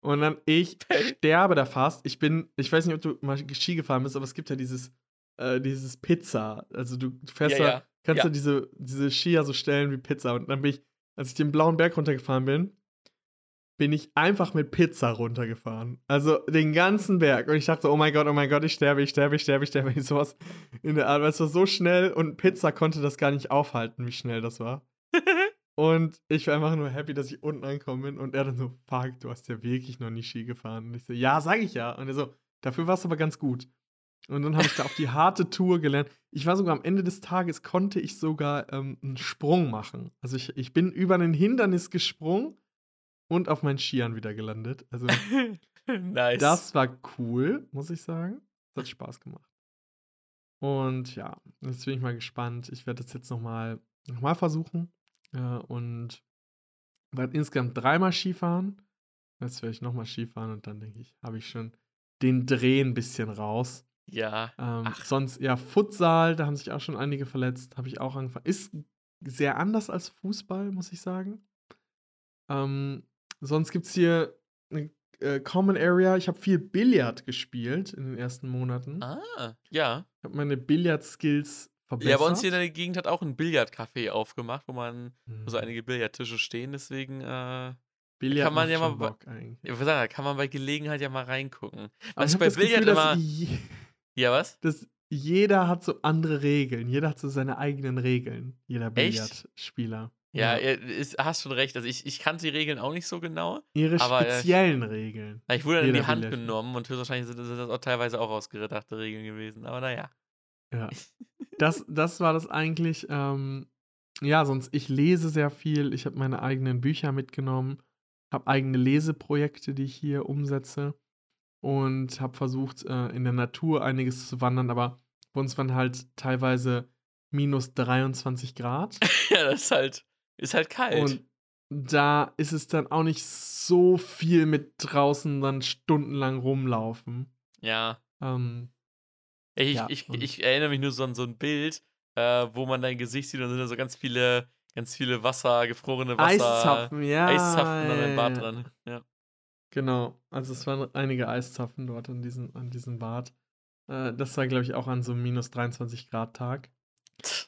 Und dann, ich sterbe da fast. Ich bin, ich weiß nicht, ob du mal Ski gefahren bist, aber es gibt ja dieses, äh, dieses Pizza. Also du, du fährst Ja, da, ja, kannst ja. da diese, diese Skier so stellen wie Pizza. Und dann bin ich, als ich den blauen Berg runtergefahren bin, bin ich einfach mit Pizza runtergefahren. Also den ganzen Berg. Und ich dachte, oh mein Gott, oh mein Gott, ich sterbe, ich sterbe, ich sterbe, ich sterbe. Ich sowas in der Art. Weil es war so schnell und Pizza konnte das gar nicht aufhalten, wie schnell das war. und ich war einfach nur happy, dass ich unten angekommen bin. Und er dann so, fuck, du hast ja wirklich noch nie Ski gefahren. Und ich so, ja, sag ich ja. Und er so, dafür warst du aber ganz gut. Und dann habe ich da auf die harte Tour gelernt. Ich war sogar am Ende des Tages, konnte ich sogar ähm, einen Sprung machen. Also ich, ich bin über ein Hindernis gesprungen und auf meinen Skiern wieder gelandet. Also nice. das war cool, muss ich sagen. Das hat Spaß gemacht. Und ja, jetzt bin ich mal gespannt. Ich werde das jetzt nochmal noch mal versuchen. Äh, und werde insgesamt dreimal Skifahren. Jetzt werde ich nochmal Skifahren und dann denke ich, habe ich schon den Dreh ein bisschen raus. Ja. Ähm, Ach. sonst, ja, Futsal, da haben sich auch schon einige verletzt, habe ich auch angefangen. Ist sehr anders als Fußball, muss ich sagen. Ähm, sonst gibt es hier eine äh, Common Area. Ich habe viel Billard gespielt in den ersten Monaten. Ah, ja. Ich habe meine Billard-Skills verbessert. Ja, bei uns hier in der Gegend hat auch ein Billardcafé aufgemacht, wo man, wo so Hm. einige Billardtische stehen, deswegen, äh, Billard kann man ja mal bei- Bock würde sagen, da kann man bei Gelegenheit ja mal reingucken. Was ich bei das Billard Gefühl, immer. je- Ja, was? dass jeder hat so andere Regeln. Jeder hat so seine eigenen Regeln. Jeder? Billardspieler. Ja, ja. Ist, hast schon recht. Also ich, ich kannte die Regeln auch nicht so genau. Ihre aber, äh, speziellen Regeln. Na, Ich wurde dann in die Hand Billard- genommen und höchstwahrscheinlich sind, sind das auch teilweise auch ausgedachte Regeln gewesen. Aber naja. Ja. Das, das war das eigentlich. Ähm, ja, sonst, ich lese sehr viel. Ich habe meine eigenen Bücher mitgenommen, habe eigene Leseprojekte, die ich hier umsetze und habe versucht, äh, in der Natur einiges zu wandern, aber bei uns waren halt teilweise minus 23 Grad. ja, das ist halt, ist halt kalt. Und da ist es dann auch nicht so viel mit draußen dann stundenlang rumlaufen. ja. Ähm, Ich, Ja, ich, ich erinnere mich nur so an so ein Bild, äh, wo man dein Gesicht sieht und sind da so ganz viele, ganz viele Wasser, gefrorene Wasser. Eiszapfen, ja. Eiszapfen an deinem Bart dran. Ja. Genau, also es waren einige Eiszapfen dort an diesem, an diesem Bad. Äh, das war, glaube ich, auch an so einem minus 23 Grad Tag.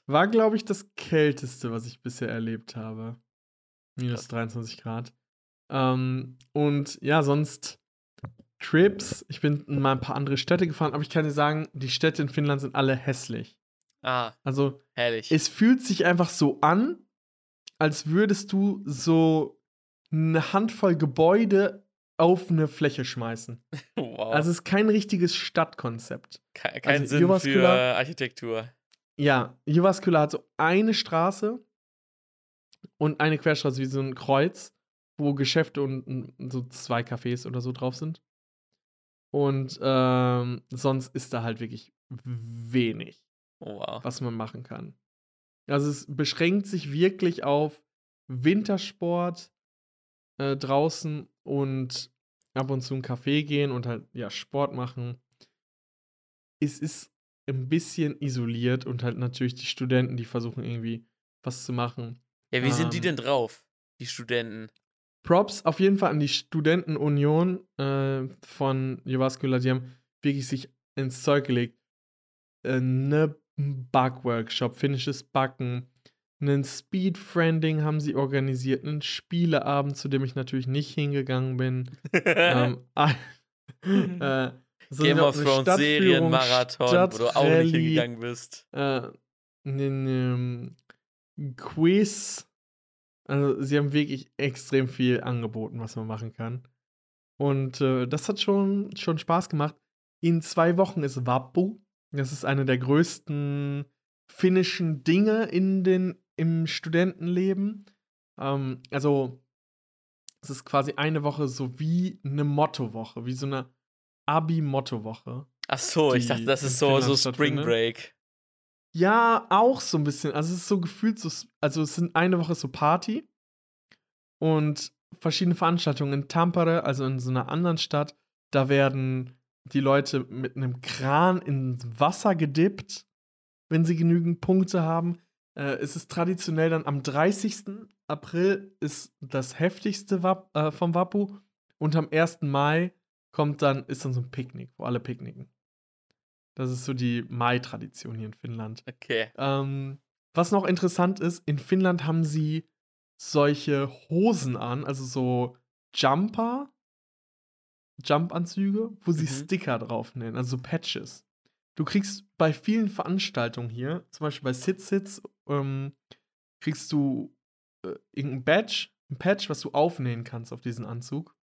War, glaube ich, das kälteste, was ich bisher erlebt habe. Minus Krass. 23 Grad. Ähm, und ja, sonst Trips. Ich bin in mal ein paar andere Städte gefahren, aber ich kann dir sagen, die Städte in Finnland sind alle hässlich. Ah, Also herrlich. es fühlt sich einfach so an, als würdest du so eine Handvoll Gebäude auf eine Fläche schmeißen. wow. Also es ist kein richtiges Stadtkonzept. Ke kein also Sinn für Architektur. Ja, Jyväskylä hat so eine Straße und eine Querstraße wie so ein Kreuz, wo Geschäfte und und so zwei Cafés oder so drauf sind. Und ähm, sonst ist da halt wirklich wenig. Oh, wow. was man machen kann. Also es beschränkt sich wirklich auf Wintersport äh, draußen und ab und zu ein Café gehen und halt ja Sport machen. Es ist ein bisschen isoliert und halt natürlich die Studenten, die versuchen irgendwie was zu machen. Ja, wie sind die ähm, denn drauf, die Studenten? Props auf jeden Fall an die Studentenunion äh, von Jyväskylä. Die haben wirklich sich ins Zeug gelegt. Äh, ne Backworkshop, finnisches Backen, einen Speedfriending haben sie organisiert, einen Spieleabend, zu dem ich natürlich nicht hingegangen bin. ähm, äh, so Game of Thrones Serienmarathon, wo du auch nicht hingegangen bist. äh, einen ähm, Quiz. Also, sie haben wirklich extrem viel angeboten, was man machen kann. Und äh, das hat schon, schon Spaß gemacht. In zwei Wochen ist Wappu. Das ist eine der größten finnischen Dinge in den, im Studentenleben. Ähm, also, es ist quasi eine Woche so wie eine Mottowoche, wie so eine Abi-Mottowoche. Ach so, ich dachte, das ist so, so Spring. Break. Ja, auch so ein bisschen. Also es ist so gefühlt so, also es sind eine Woche so Party und verschiedene Veranstaltungen in Tampere, also in so einer anderen Stadt. Da werden die Leute mit einem Kran ins Wasser gedippt, wenn sie genügend Punkte haben. Äh, es ist traditionell dann am 30. April ist das heftigste Wap äh, vom Wappu und am 1. Mai kommt dann, ist dann so ein Picknick, wo alle picknicken. Das ist so die Mai-Tradition hier in Finnland. Okay. Ähm, was noch interessant ist, in Finnland haben sie solche Hosen an, also so Jumper, Jumpanzüge, wo sie Mhm. Sticker drauf nennen, also so Patches. Du kriegst bei vielen Veranstaltungen hier, zum Beispiel bei Sit-Sits, ähm, kriegst du äh, irgendein Badge, ein Patch, was du aufnähen kannst auf diesen Anzug.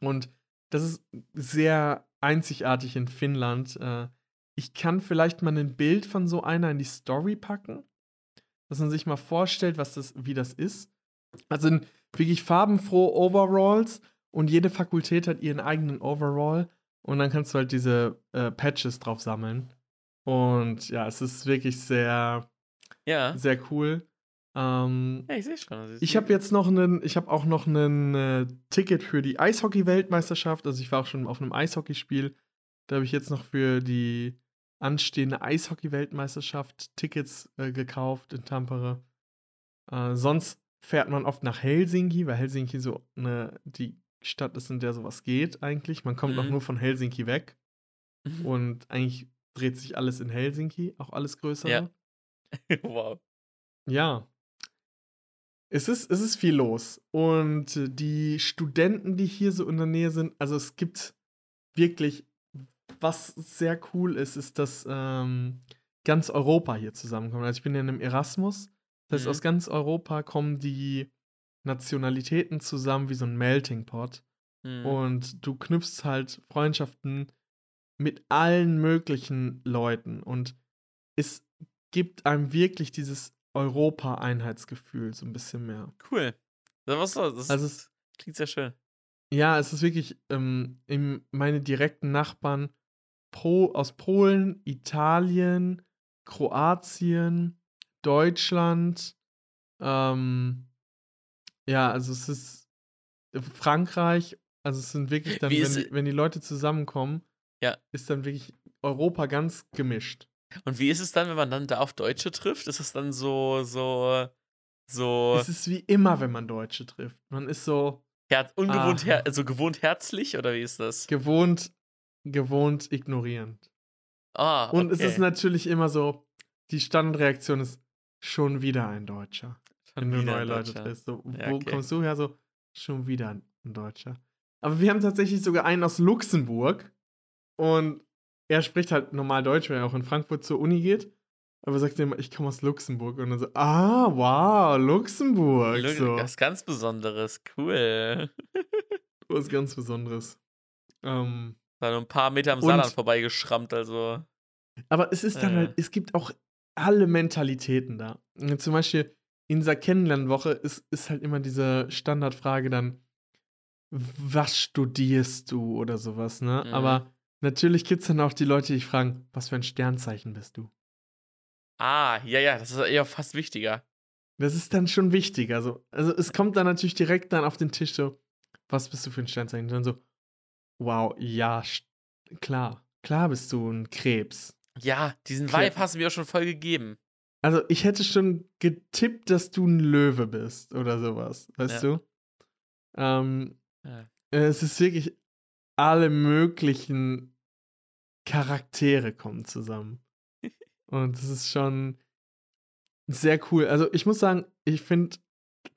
Und das ist sehr einzigartig in Finnland. Äh, ich kann vielleicht mal ein Bild von so einer in die Story packen, dass man sich mal vorstellt, was das, wie das ist. Also sind wirklich farbenfrohe Overalls und jede Fakultät hat ihren eigenen Overall und dann kannst du halt diese äh, Patches drauf sammeln. Und ja, es ist wirklich sehr, Ja. sehr cool. Ähm, Ja, ich sehe schon. ist ich habe jetzt noch einen, ich habe auch noch ein äh, Ticket für die Eishockey-Weltmeisterschaft. Also ich war auch schon auf einem Eishockeyspiel. Da habe ich jetzt noch für die anstehende Eishockey-Weltmeisterschaft Tickets äh, gekauft in Tampere. Äh, sonst fährt man oft nach Helsinki, weil Helsinki so eine, die Stadt ist, in der sowas geht eigentlich. Man kommt auch Mhm. nur von Helsinki weg. Mhm. Und eigentlich dreht sich alles in Helsinki, auch alles größere. Ja. wow. Ja. Es ist, es ist viel los. Und die Studenten, die hier so in der Nähe sind, also es gibt wirklich, was sehr cool ist, ist, dass ähm, ganz Europa hier zusammenkommt. Also ich bin ja in einem Erasmus. Das heißt, Mhm. aus ganz Europa kommen die Nationalitäten zusammen wie so ein Melting Pot. Mhm. Und du knüpfst halt Freundschaften mit allen möglichen Leuten. Und es gibt einem wirklich dieses Europa-Einheitsgefühl so ein bisschen mehr. Cool. Das, das Also es, klingt sehr schön. ja, es ist wirklich ähm, im, meine direkten Nachbarn Pro, aus Polen, Italien, Kroatien, Deutschland, ähm, ja, also es ist Frankreich, also es sind wirklich dann, wenn, wenn die Leute zusammenkommen, Ja. ist dann wirklich Europa ganz gemischt. Und wie ist es dann, wenn man dann da auf Deutsche trifft? Ist es dann so, so, so Es ist wie immer, wenn man Deutsche trifft. Man ist so her ungewohnt, Ah. her also gewohnt herzlich oder wie ist das? gewohnt, gewohnt ignorierend. Ah, okay. Und es ist natürlich immer so, die Standardreaktion ist schon wieder ein Deutscher. Schon wenn du neue Leute triffst. So, Ja, wo okay. kommst du her? So, schon wieder ein Deutscher. Aber wir haben tatsächlich sogar einen aus Luxemburg. Und er spricht halt normal Deutsch, weil er auch in Frankfurt zur Uni geht. Aber sagt immer, ich komme aus Luxemburg. Und dann so, ah, wow, Luxemburg. Look, so, Was ganz Besonderes, cool. was ganz Besonderes. Ähm, Da nur ein paar Meter am Saarland vorbeigeschrammt, also. Aber es ist dann Äh. halt, es gibt auch alle Mentalitäten da. Und Zum Beispiel in dieser Kennenlernwoche ist, ist halt immer diese Standardfrage dann, was studierst du oder sowas, ne? Mhm. Aber natürlich gibt es dann auch die Leute, die fragen, was für ein Sternzeichen bist du? Ah, ja, ja, das ist eher fast wichtiger. Das ist dann schon wichtig. Also, also es kommt dann natürlich direkt dann auf den Tisch so, was bist du für ein Sternzeichen? Und dann so, wow, ja, klar, klar bist du ein Krebs. Ja, diesen Okay. Vibe hast du mir auch schon voll gegeben. Also ich hätte schon getippt, dass du ein Löwe bist oder sowas, weißt du? Ähm, Ja. Es ist wirklich alle möglichen Charaktere kommen zusammen. Und das ist schon sehr cool. Also ich muss sagen, ich finde,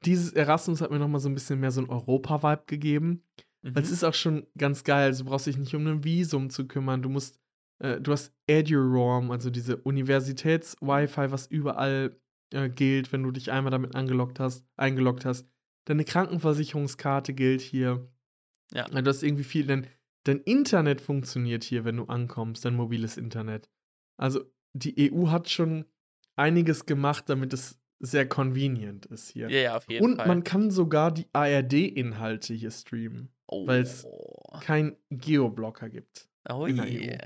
dieses Erasmus hat mir noch mal so ein bisschen mehr so ein Europa-Vibe gegeben. Weil es Mhm. ist auch schon ganz geil. Also du brauchst dich nicht um ein Visum zu kümmern. Du musst, äh, du hast EduROM, also diese Universitäts-Wi-Fi, was überall äh, gilt, wenn du dich einmal damit angeloggt hast, eingeloggt hast. Deine Krankenversicherungskarte gilt hier. Ja. Du hast irgendwie viel, dein, dein Internet funktioniert hier, wenn du ankommst, dein mobiles Internet. Also die EU hat schon einiges gemacht, damit es sehr convenient ist hier. Ja, ja, auf jeden Und Fall. man kann sogar die ARD-Inhalte hier streamen oh. weil's kein Geoblocker gibt. oh je. EU.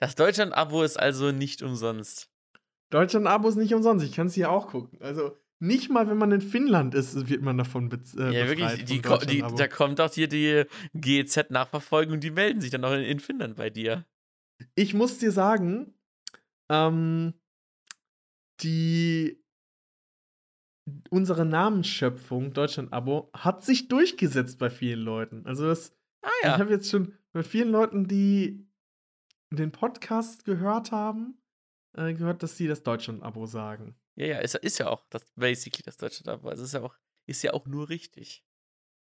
Das Deutschland-Abo ist also nicht umsonst. Deutschland-Abo ist nicht umsonst, ich kann es hier auch gucken. Also nicht mal, wenn man in Finnland ist, wird man davon be äh, ja, wirklich. Die, die, da kommt auch hier die GEZ-Nachverfolgung, die melden sich dann auch in, in Finnland bei dir. Ich muss dir sagen, ähm, die unsere Namensschöpfung, Deutschland-Abo, hat sich durchgesetzt bei vielen Leuten. Also das, Ah ich ja. habe jetzt schon bei vielen Leuten, die den Podcast gehört haben, äh, gehört, dass sie das Deutschland-Abo sagen. Ja, ja, ist, ist ja auch das basically das Deutschland-Abo. Also ist ja auch, ist ja auch nur richtig.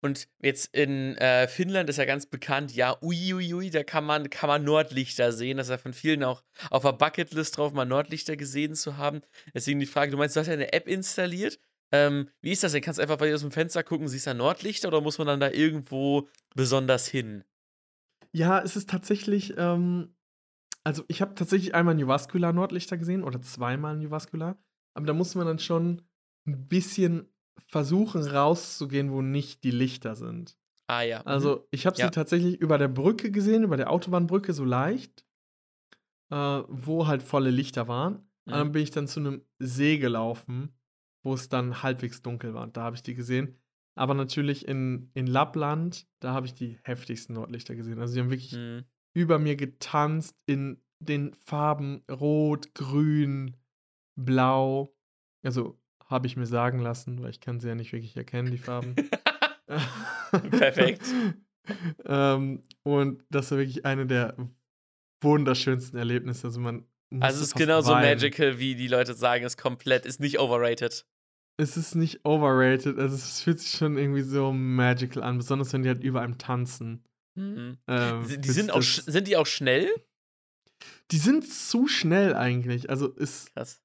Und jetzt in äh, Finnland ist ja ganz bekannt, ja, uiuiui, ui, da kann man, kann man Nordlichter sehen. Das ist ja von vielen auch auf der Bucketlist drauf, mal Nordlichter gesehen zu haben. Deswegen die Frage, du meinst, du hast ja eine App installiert. Ähm, wie ist das denn? Kannst du einfach bei dir aus dem Fenster gucken, siehst da Nordlichter oder muss man dann da irgendwo besonders hin? Ja, es ist tatsächlich, ähm, also ich habe tatsächlich einmal New Vascular Nordlichter gesehen oder zweimal New aber da muss man dann schon ein bisschen versuchen rauszugehen, wo nicht die Lichter sind. Ah ja. mhm. Also ich habe Ja. sie tatsächlich über der Brücke gesehen, über der Autobahnbrücke so leicht. äh, wo halt volle Lichter waren. Und dann Mhm. bin ich dann zu einem See gelaufen, wo es dann halbwegs dunkel war. Da habe ich die gesehen. Aber natürlich in, in Lappland, da habe ich die heftigsten Nordlichter gesehen. Also die haben wirklich Mhm. über mir getanzt in den Farben Rot, Grün, Blau. Also habe ich mir sagen lassen, weil ich kann sie ja nicht wirklich erkennen, die Farben. Perfekt. ähm, und das war wirklich eine der wunderschönsten Erlebnisse. Also man Also es ist genauso weinen. magical, wie die Leute sagen, ist komplett, ist nicht overrated. Es ist nicht overrated, also es fühlt sich schon irgendwie so magical an, besonders wenn die halt über einem tanzen. Mhm. Ähm, Die, sind, auch, sind die auch schnell? die sind zu schnell eigentlich. Also es, Krass.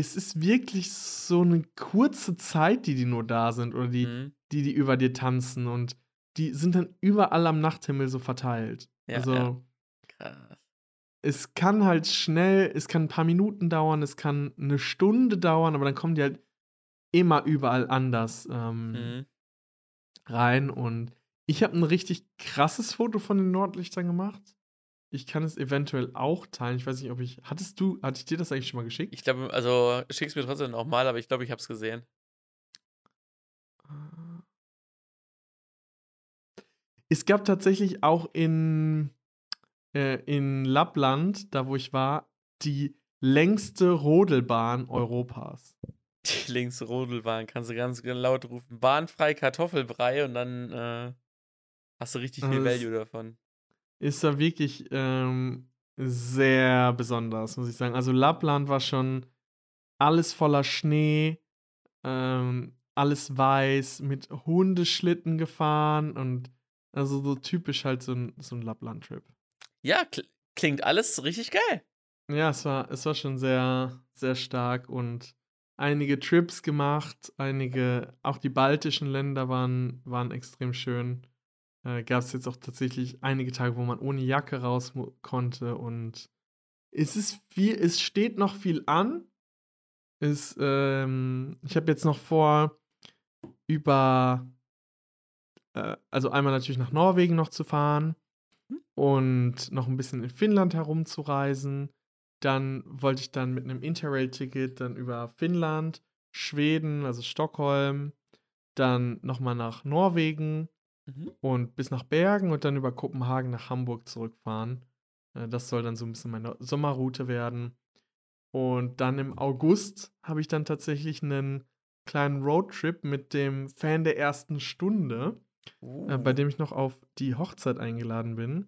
Es ist wirklich so eine kurze Zeit, die die nur da sind oder die, Mhm. die, die über dir tanzen und die sind dann überall am Nachthimmel so verteilt. Ja, also ja. Krass. es kann halt schnell, es kann ein paar Minuten dauern, es kann eine Stunde dauern, aber dann kommen die halt immer überall anders ähm, Mhm. rein. Und ich habe ein richtig krasses Foto von den Nordlichtern gemacht. Ich kann es eventuell auch teilen. Ich weiß nicht, ob ich. Hattest du, hatte ich dir das eigentlich schon mal geschickt? Ich glaube, also schick's mir trotzdem noch mal, aber ich glaube, ich hab's gesehen. Es gab tatsächlich auch in, äh, in Lappland, da wo ich war, die längste Rodelbahn Europas. Die Linksrodelbahn kannst du ganz laut rufen. Bahnfrei Kartoffelbrei und dann äh, hast du richtig viel Also es- Value davon. Ist da wirklich ähm, sehr besonders, muss ich sagen. Also Lappland war schon alles voller Schnee, ähm, alles weiß, mit Hundeschlitten gefahren und also so typisch halt so ein, so ein Lappland-Trip. Ja, kl klingt alles richtig geil. Ja, es war, es war schon sehr, sehr stark und einige Trips gemacht, einige, auch die baltischen Länder waren, waren extrem schön. Äh, Gab es jetzt auch tatsächlich einige Tage, wo man ohne Jacke raus konnte und es ist viel, es steht noch viel an. Es, ähm, ich habe jetzt noch vor, über, äh, also einmal natürlich nach Norwegen noch zu fahren und noch ein bisschen in Finnland herumzureisen. Dann wollte ich dann mit einem Interrail-Ticket dann über Finnland, Schweden, also Stockholm, dann nochmal nach Norwegen Mhm. und bis nach Bergen und dann über Kopenhagen nach Hamburg zurückfahren. Äh, Das soll dann so ein bisschen meine Sommerroute werden. Und dann im August habe ich dann tatsächlich einen kleinen Roadtrip mit dem Fan der ersten Stunde, äh, bei Uh. dem ich noch auf die Hochzeit eingeladen bin,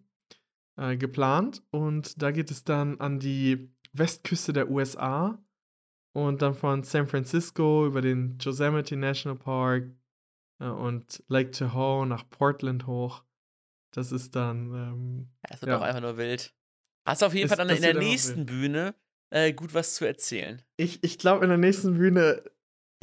äh, geplant. Und da geht es dann an die Westküste der USA und dann von San Francisco über den Yosemite National Park und Lake Tahoe nach Portland hoch. Das ist dann, ähm, Das wird ja. auch einfach nur wild. Hast auf jeden Es- Fall dann in der nächsten. Bühne äh, gut was zu erzählen. ich, ich glaube in der nächsten Bühne,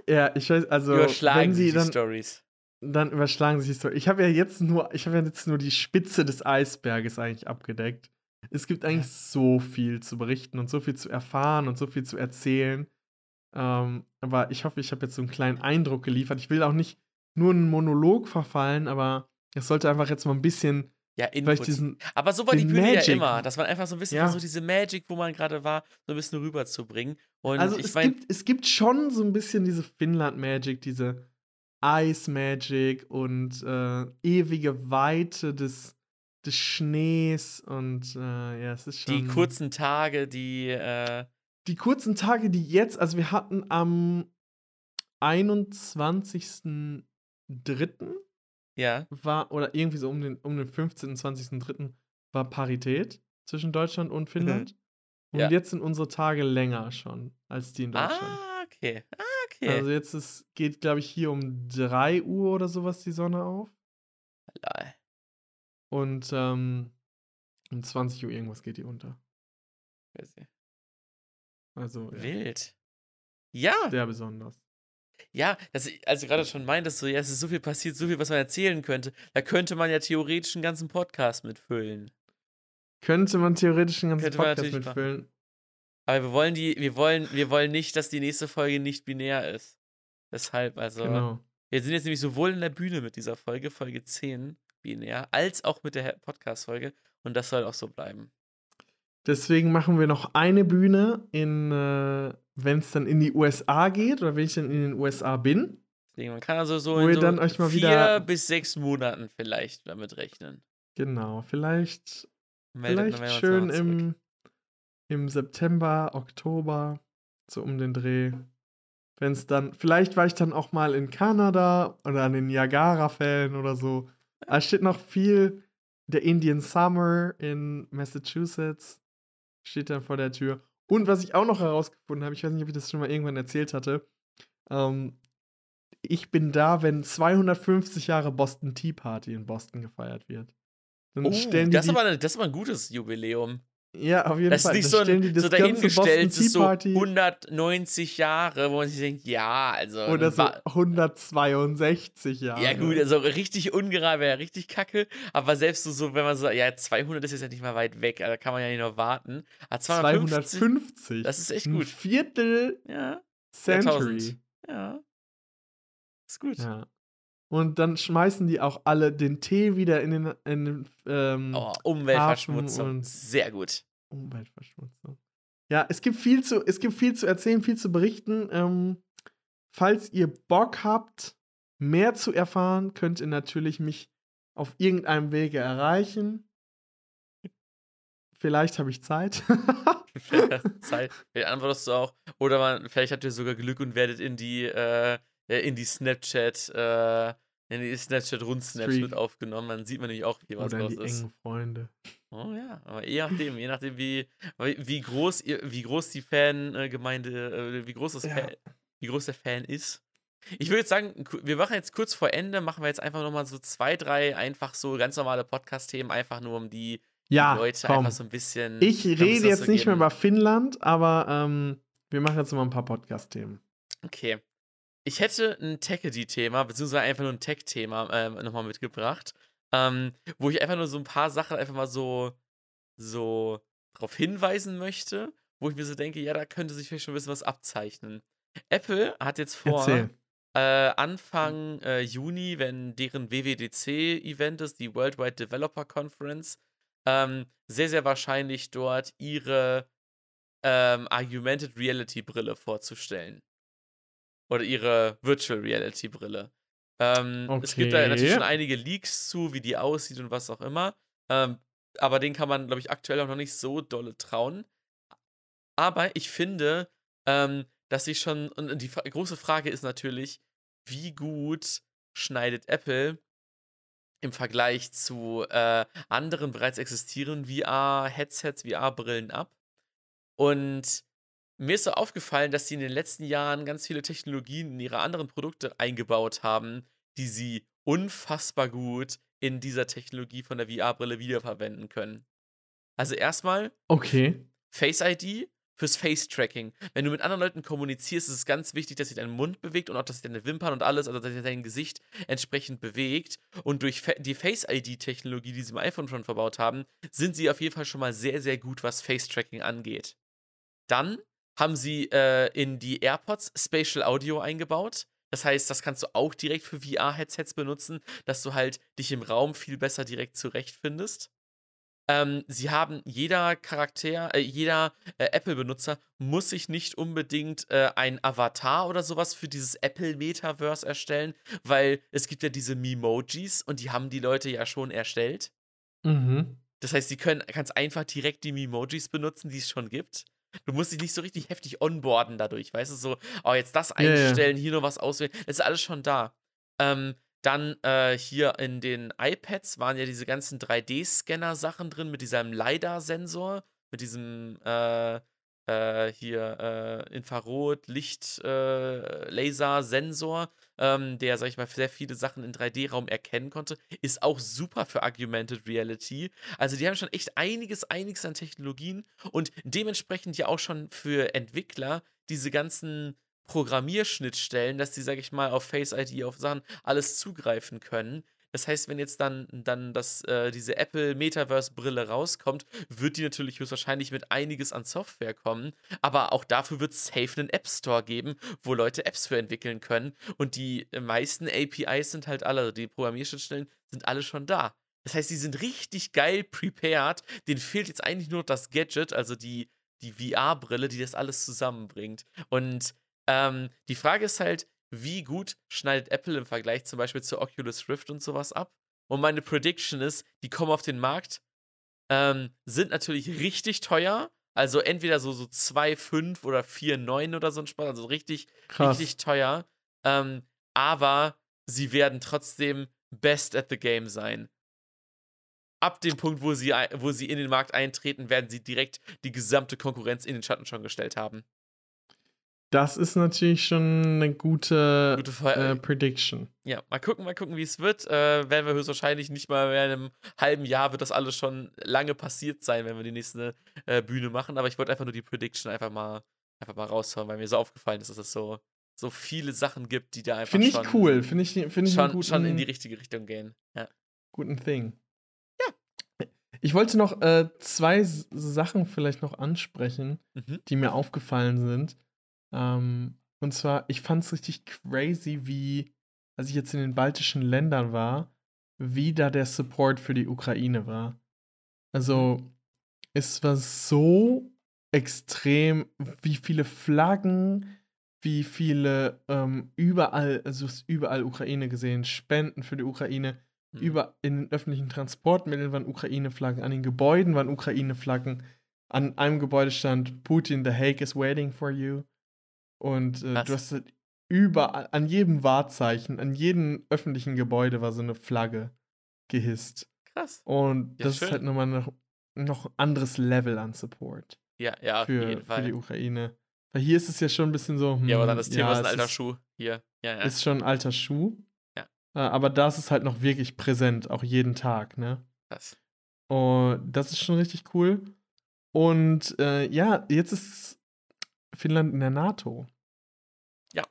ja, ich weiß, also Überschlagen wenn sich sie die dann, Stories. dann überschlagen sich die Story. Ich habe ja jetzt nur, ich habe ja jetzt nur die Spitze des Eisberges eigentlich abgedeckt. Es gibt eigentlich so viel zu berichten und so viel zu erfahren und so viel zu erzählen. Ähm, aber ich hoffe, ich habe jetzt so einen kleinen Eindruck geliefert. Ich will auch nicht nur einen Monolog verfallen, aber es sollte einfach jetzt mal ein bisschen Ja, Input. diesen Aber so war die Bühne Magic. ja immer, dass man einfach so ein bisschen Ja. versucht, diese Magic, wo man gerade war, so ein bisschen rüberzubringen. Und Also es, meine, gibt, es gibt schon so ein bisschen diese Finnland-Magic, diese Ice-Magic und äh, ewige Weite des, des Schnees und äh, ja, es ist schon. die kurzen Tage, die, äh, Die kurzen Tage, die jetzt, also wir hatten am 21.03. ja, war, oder irgendwie so um den, um den 15., 20.03. war Parität zwischen Deutschland und Finnland. Und Ja. jetzt sind unsere Tage länger schon als die in Deutschland. ah, okay, ah, okay. Also jetzt ist, geht, glaube ich, hier um 3 Uhr oder sowas die Sonne auf. Lol. Und ähm, um 20 Uhr irgendwas geht die unter. Crazy. Also Wild. Ja, sehr besonders. Ja, das, als du gerade schon meintest, so, ja, es ist so viel passiert, so viel, was man erzählen könnte. Da könnte man ja theoretisch einen ganzen Podcast mitfüllen. Könnte man theoretisch einen ganzen Könnte Podcast natürlich machen. mitfüllen. Aber wir wollen die, wir wollen, wir wollen nicht, dass die nächste Folge nicht binär ist. Deshalb, also. Genau. Wir sind jetzt nämlich sowohl in der Bühne mit dieser Folge, Folge 10, binär, als auch mit der Podcast-Folge. Und das soll auch so bleiben. Deswegen machen wir noch eine Bühne in, äh, wenn es dann in die USA geht oder wenn ich dann in den USA bin. Deswegen, man kann also so in so dann euch mal vier bis sechs Monaten vielleicht damit rechnen. Genau, vielleicht, Meldet- vielleicht schön im, im September, Oktober, so um den Dreh. Wenn es dann, vielleicht war ich dann auch mal in Kanada oder an den Niagara-Fällen oder so. Da Ah, steht noch viel, der Indian Summer in Massachusetts steht dann vor der Tür. Und was ich auch noch herausgefunden habe, ich weiß nicht, ob ich das schon mal irgendwann erzählt hatte, ähm, ich bin da, wenn 250 Jahre Boston Tea Party in Boston gefeiert wird. Dann Oh, stellen die, das, die aber, das ist aber ein gutes Jubiläum. Ja, auf jeden Das ist Fall. nicht Dann so, stellen die ein, das so dahingestellt, ist so Tea Party 190 Jahre, wo man sich denkt, ja, also. oder so wa- 162 Jahre. Ja, gut, also richtig ungerade wäre ja richtig kacke. Aber selbst so, so, wenn man so, ja, 200 ist jetzt ja nicht mal weit weg, da kann man ja nicht noch warten. Aber 250, 250. das ist echt Ein gut. Viertel Ja, Century. Ja. Ist gut. Ja. Und dann schmeißen die auch alle den Tee wieder in den, in den ähm, Oh, Umweltverschmutzung. Sehr gut. Umweltverschmutzung. Ja, es gibt viel zu, es gibt viel zu erzählen, viel zu berichten. Ähm, falls ihr Bock habt, mehr zu erfahren, könnt ihr natürlich mich auf irgendeinem Wege erreichen. Vielleicht habe ich Zeit. Zeit. Vielleicht antwortest du auch. Oder man, vielleicht habt ihr sogar Glück und werdet in die, äh, in die Snapchat, äh, in die Snapchat-Rundsnaps mit aufgenommen. Dann sieht man nämlich auch, wie was Oder los die ist. engen Freunde. Oh ja, aber je nachdem, je nachdem, wie, wie groß wie groß die Fangemeinde, äh, wie groß das Ja. Fan, wie groß der Fan ist. Ich würde jetzt sagen, wir machen jetzt kurz vor Ende, machen wir jetzt einfach nochmal so zwei, drei einfach so ganz normale Podcast-Themen, einfach nur um die, Ja, die Leute komm. einfach so ein bisschen. Ich rede jetzt zu nicht mehr geben. über Finnland, aber ähm, wir machen jetzt noch mal ein paar Podcast-Themen. Okay. Ich hätte ein Techedy-Thema, beziehungsweise einfach nur ein Tech-Thema ähm, nochmal mitgebracht, ähm, wo ich einfach nur so ein paar Sachen einfach mal so, so darauf hinweisen möchte, wo ich mir so denke, ja, da könnte sich vielleicht schon ein bisschen was abzeichnen. Apple hat jetzt vor, äh, Anfang äh, Juni, wenn deren WWDC-Event ist, die Worldwide Developer Conference, ähm, sehr, sehr wahrscheinlich dort ihre ähm, Augmented Reality Brille vorzustellen. Oder ihre Virtual Reality Brille. Ähm, Es gibt da Okay. natürlich schon einige Leaks zu, wie die aussieht und was auch immer. Ähm, aber den kann man, glaube ich, aktuell auch noch nicht so dolle trauen. Aber ich finde, ähm, dass ich schon. Und die große Frage ist natürlich, wie gut schneidet Apple im Vergleich zu äh, anderen bereits existierenden VR-Headsets, VR-Brillen ab? Und mir ist so aufgefallen, dass sie in den letzten Jahren ganz viele Technologien in ihre anderen Produkte eingebaut haben, die sie unfassbar gut in dieser Technologie von der VR-Brille wiederverwenden können. Also erstmal Okay. Face ID fürs Face Tracking. Wenn du mit anderen Leuten kommunizierst, ist es ganz wichtig, dass sich dein Mund bewegt und auch, dass sich deine Wimpern und alles, also dass sich dein Gesicht entsprechend bewegt. Und durch die Face ID-Technologie, die sie im iPhone schon verbaut haben, sind sie auf jeden Fall schon mal sehr, sehr gut, was Face Tracking angeht. Dann haben sie äh, in die AirPods Spatial Audio eingebaut. Das heißt, das kannst du auch direkt für VR-Headsets benutzen, dass du halt dich im Raum viel besser direkt zurechtfindest. Ähm, sie haben jeder Charakter, äh, jeder äh, Apple-Benutzer muss sich nicht unbedingt äh, ein Avatar oder sowas für dieses Apple-Metaverse erstellen, weil es gibt ja diese Memojis und die haben die Leute ja schon erstellt. Mhm. Das heißt, sie können ganz einfach direkt die Memojis benutzen, die es schon gibt. Du musst dich nicht so richtig heftig onboarden dadurch, weißt du, so, oh, jetzt das Ja, ja. einstellen, hier noch was auswählen. Das ist alles schon da. Ähm, dann äh, hier in den iPads waren ja diese ganzen 3D-Scanner-Sachen drin mit diesem LiDAR-Sensor, mit diesem äh, äh, hier äh, Infrarot, Licht, äh, Laser-Sensor, ähm, der, sag ich mal, sehr viele Sachen in 3D-Raum erkennen konnte. Ist auch super für Augmented Reality. Also die haben schon echt einiges, einiges an Technologien und dementsprechend ja auch schon für Entwickler diese ganzen Programmierschnittstellen, dass die, sag ich mal, auf Face ID, auf Sachen alles zugreifen können. Das heißt, wenn jetzt dann, dann das, äh, diese Apple Metaverse-Brille rauskommt, wird die natürlich höchstwahrscheinlich mit einiges an Software kommen. Aber auch dafür wird es safe einen App Store geben, wo Leute Apps für entwickeln können. Und die meisten APIs sind halt alle, also die Programmierschnittstellen sind alle schon da. Das heißt, die sind richtig geil prepared. Denen fehlt jetzt eigentlich nur das Gadget, also die, die VR-Brille, die das alles zusammenbringt. Und ähm, die Frage ist halt, wie gut schneidet Apple im Vergleich zum Beispiel zu Oculus Rift und sowas ab? Und meine Prediction ist, die kommen auf den Markt, ähm, sind natürlich richtig teuer. Also entweder so, so 2,5 oder 4,9 oder so ein Spaß. Also richtig, Krass. richtig teuer. Ähm, aber sie werden trotzdem best at the game sein. Ab dem Punkt, wo sie, wo sie in den Markt eintreten, werden sie direkt die gesamte Konkurrenz in den Schatten schon gestellt haben. Das ist natürlich schon eine gute, Gute äh, Prediction. Ja, mal gucken, mal gucken, wie es wird. Äh, werden wir höchstwahrscheinlich nicht mal mehr in einem halben Jahr wird das alles schon lange passiert sein, wenn wir die nächste äh, Bühne machen. Aber ich wollte einfach nur die Prediction einfach mal, einfach mal raushauen, weil mir so aufgefallen ist, dass es so, so viele Sachen gibt, die da einfach Finde ich schon, cool. Finde ich, find ich schon, guten, schon in die richtige Richtung gehen. Ja. guten Thing. Ja. Ich wollte noch äh, zwei Sachen vielleicht noch ansprechen, Mhm. die mir aufgefallen sind. Ähm, und zwar, ich fand es richtig crazy, wie, als ich jetzt in den baltischen Ländern war, wie da der Support für die Ukraine war. Also, es war so extrem, wie viele Flaggen, wie viele ähm, überall, also es ist überall Ukraine gesehen, Spenden für die Ukraine, Mhm. über in den öffentlichen Transportmitteln waren Ukraine-Flaggen, an den Gebäuden waren Ukraine-Flaggen. An einem Gebäude stand Putin, the Hague is waiting for you. Und äh, du hast halt überall, an jedem Wahrzeichen, an jedem öffentlichen Gebäude war so eine Flagge gehisst. Krass. Und Ja, das schön. ist halt nochmal noch, noch ein anderes Level an Support Ja, ja, auf für, jeden für Fall. die Ukraine. Weil hier ist es ja schon ein bisschen so. ja, aber hm, dann das Thema ist ein alter Schuh. Hier. Ja, ja. Ist schon ein alter Schuh. Ja. Äh, aber das ist halt noch wirklich präsent, auch jeden Tag, ne? Krass. Und das ist schon richtig cool. Und äh, ja, jetzt ist Finnland in der NATO. Ja.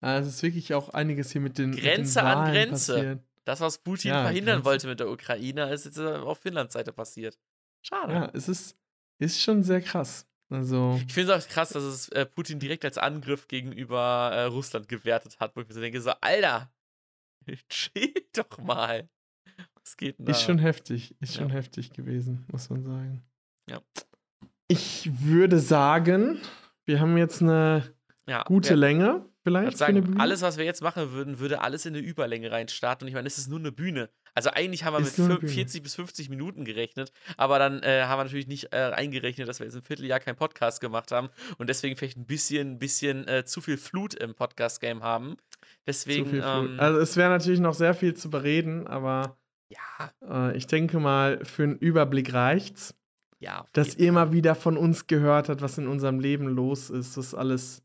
Also es ist wirklich auch einiges hier mit den mit den Grenze an Grenze. passiert. Das, was Putin Ja, verhindern Grenze. wollte mit der Ukraine, ist jetzt äh, auf Finnlands Seite passiert. Schade. Ja, es ist, ist schon sehr krass. Also, Ich finde es auch krass, dass es äh, Putin direkt als Angriff gegenüber äh, Russland gewertet hat, wo ich mir so denke, so, Alter, chill doch mal. Was geht denn da? ist schon heftig. Ist Ja. schon heftig gewesen, muss man sagen. Ja. Ich würde sagen, wir haben jetzt eine ja, gute ja, Länge, ich vielleicht. sagen, alles, was wir jetzt machen würden, würde alles in eine Überlänge reinstarten. Und ich meine, es ist nur eine Bühne. Also eigentlich haben wir Ist mit nur eine fün- Bühne. 40 bis 50 Minuten gerechnet, aber dann äh, haben wir natürlich nicht äh, eingerechnet, dass wir jetzt ein Vierteljahr keinen Podcast gemacht haben und deswegen vielleicht ein bisschen, bisschen äh, zu viel Flut im Podcast-Game haben. Deswegen, Zu viel Flut. ähm, also es wäre natürlich noch sehr viel zu bereden, aber ja, äh, ich denke mal, für einen Überblick reicht's. Ja. Dass ihr mal wieder von uns gehört habt, was in unserem Leben los ist, was alles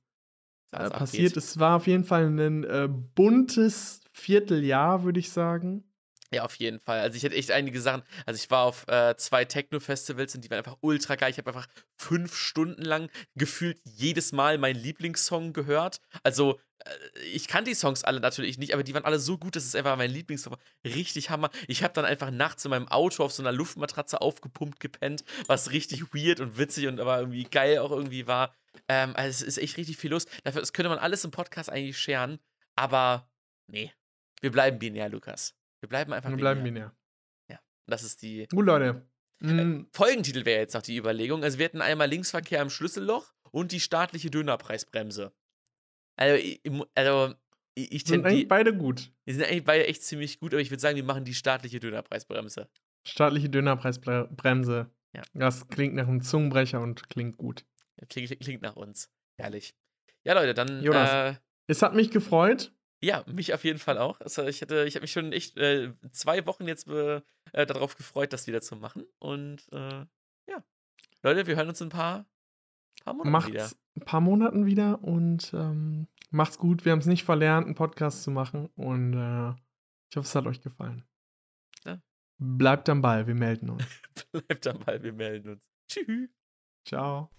äh, passiert. abgeht. Es war auf jeden Fall ein äh, buntes Vierteljahr, würde ich sagen. Ja, auf jeden Fall. Also ich hätte echt einige Sachen. Also ich war auf äh, zwei Techno-Festivals und die waren einfach ultra geil. Ich habe einfach fünf Stunden lang gefühlt jedes Mal meinen Lieblingssong gehört. Also äh, ich kannte die Songs alle natürlich nicht, aber die waren alle so gut, dass es einfach mein Lieblingssong war. Richtig Hammer. Ich habe dann einfach nachts in meinem Auto auf so einer Luftmatratze aufgepumpt gepennt, was richtig weird und witzig und aber irgendwie geil auch irgendwie war. Ähm, also es ist echt richtig viel los. Dafür das könnte man alles im Podcast eigentlich scheren, aber nee. Wir bleiben binär, Lukas. Wir bleiben einfach Wir binär. bleiben binär. Das ist die. Gut, Leute. Mm, Folgentitel wäre jetzt noch die Überlegung. Also wir hätten einmal Linksverkehr im Schlüsselloch und die staatliche Dönerpreisbremse. Also, ich, also, ich, sind eigentlich beide gut. die sind eigentlich beide echt ziemlich gut, aber ich würde sagen, wir machen die staatliche Dönerpreisbremse. Staatliche Dönerpreisbremse. Ja. Das klingt nach einem Zungenbrecher und klingt gut. Klingt, klingt nach uns. Herrlich. Ja, Leute, dann. Jonas. Äh, Es hat mich gefreut. Ja, mich auf jeden Fall auch. Also ich hätte, ich habe mich schon echt äh, zwei Wochen jetzt äh, äh, darauf gefreut, das wieder zu machen. Und äh, ja. Leute, wir hören uns in ein paar, paar Monaten Macht's wieder. ein paar Monaten wieder und ähm, macht's gut. Wir haben es nicht verlernt, einen Podcast zu machen und äh, ich hoffe, es hat euch gefallen. Ja. Bleibt am Ball, wir melden uns. Bleibt am Ball, wir melden uns. Tschüss. Ciao.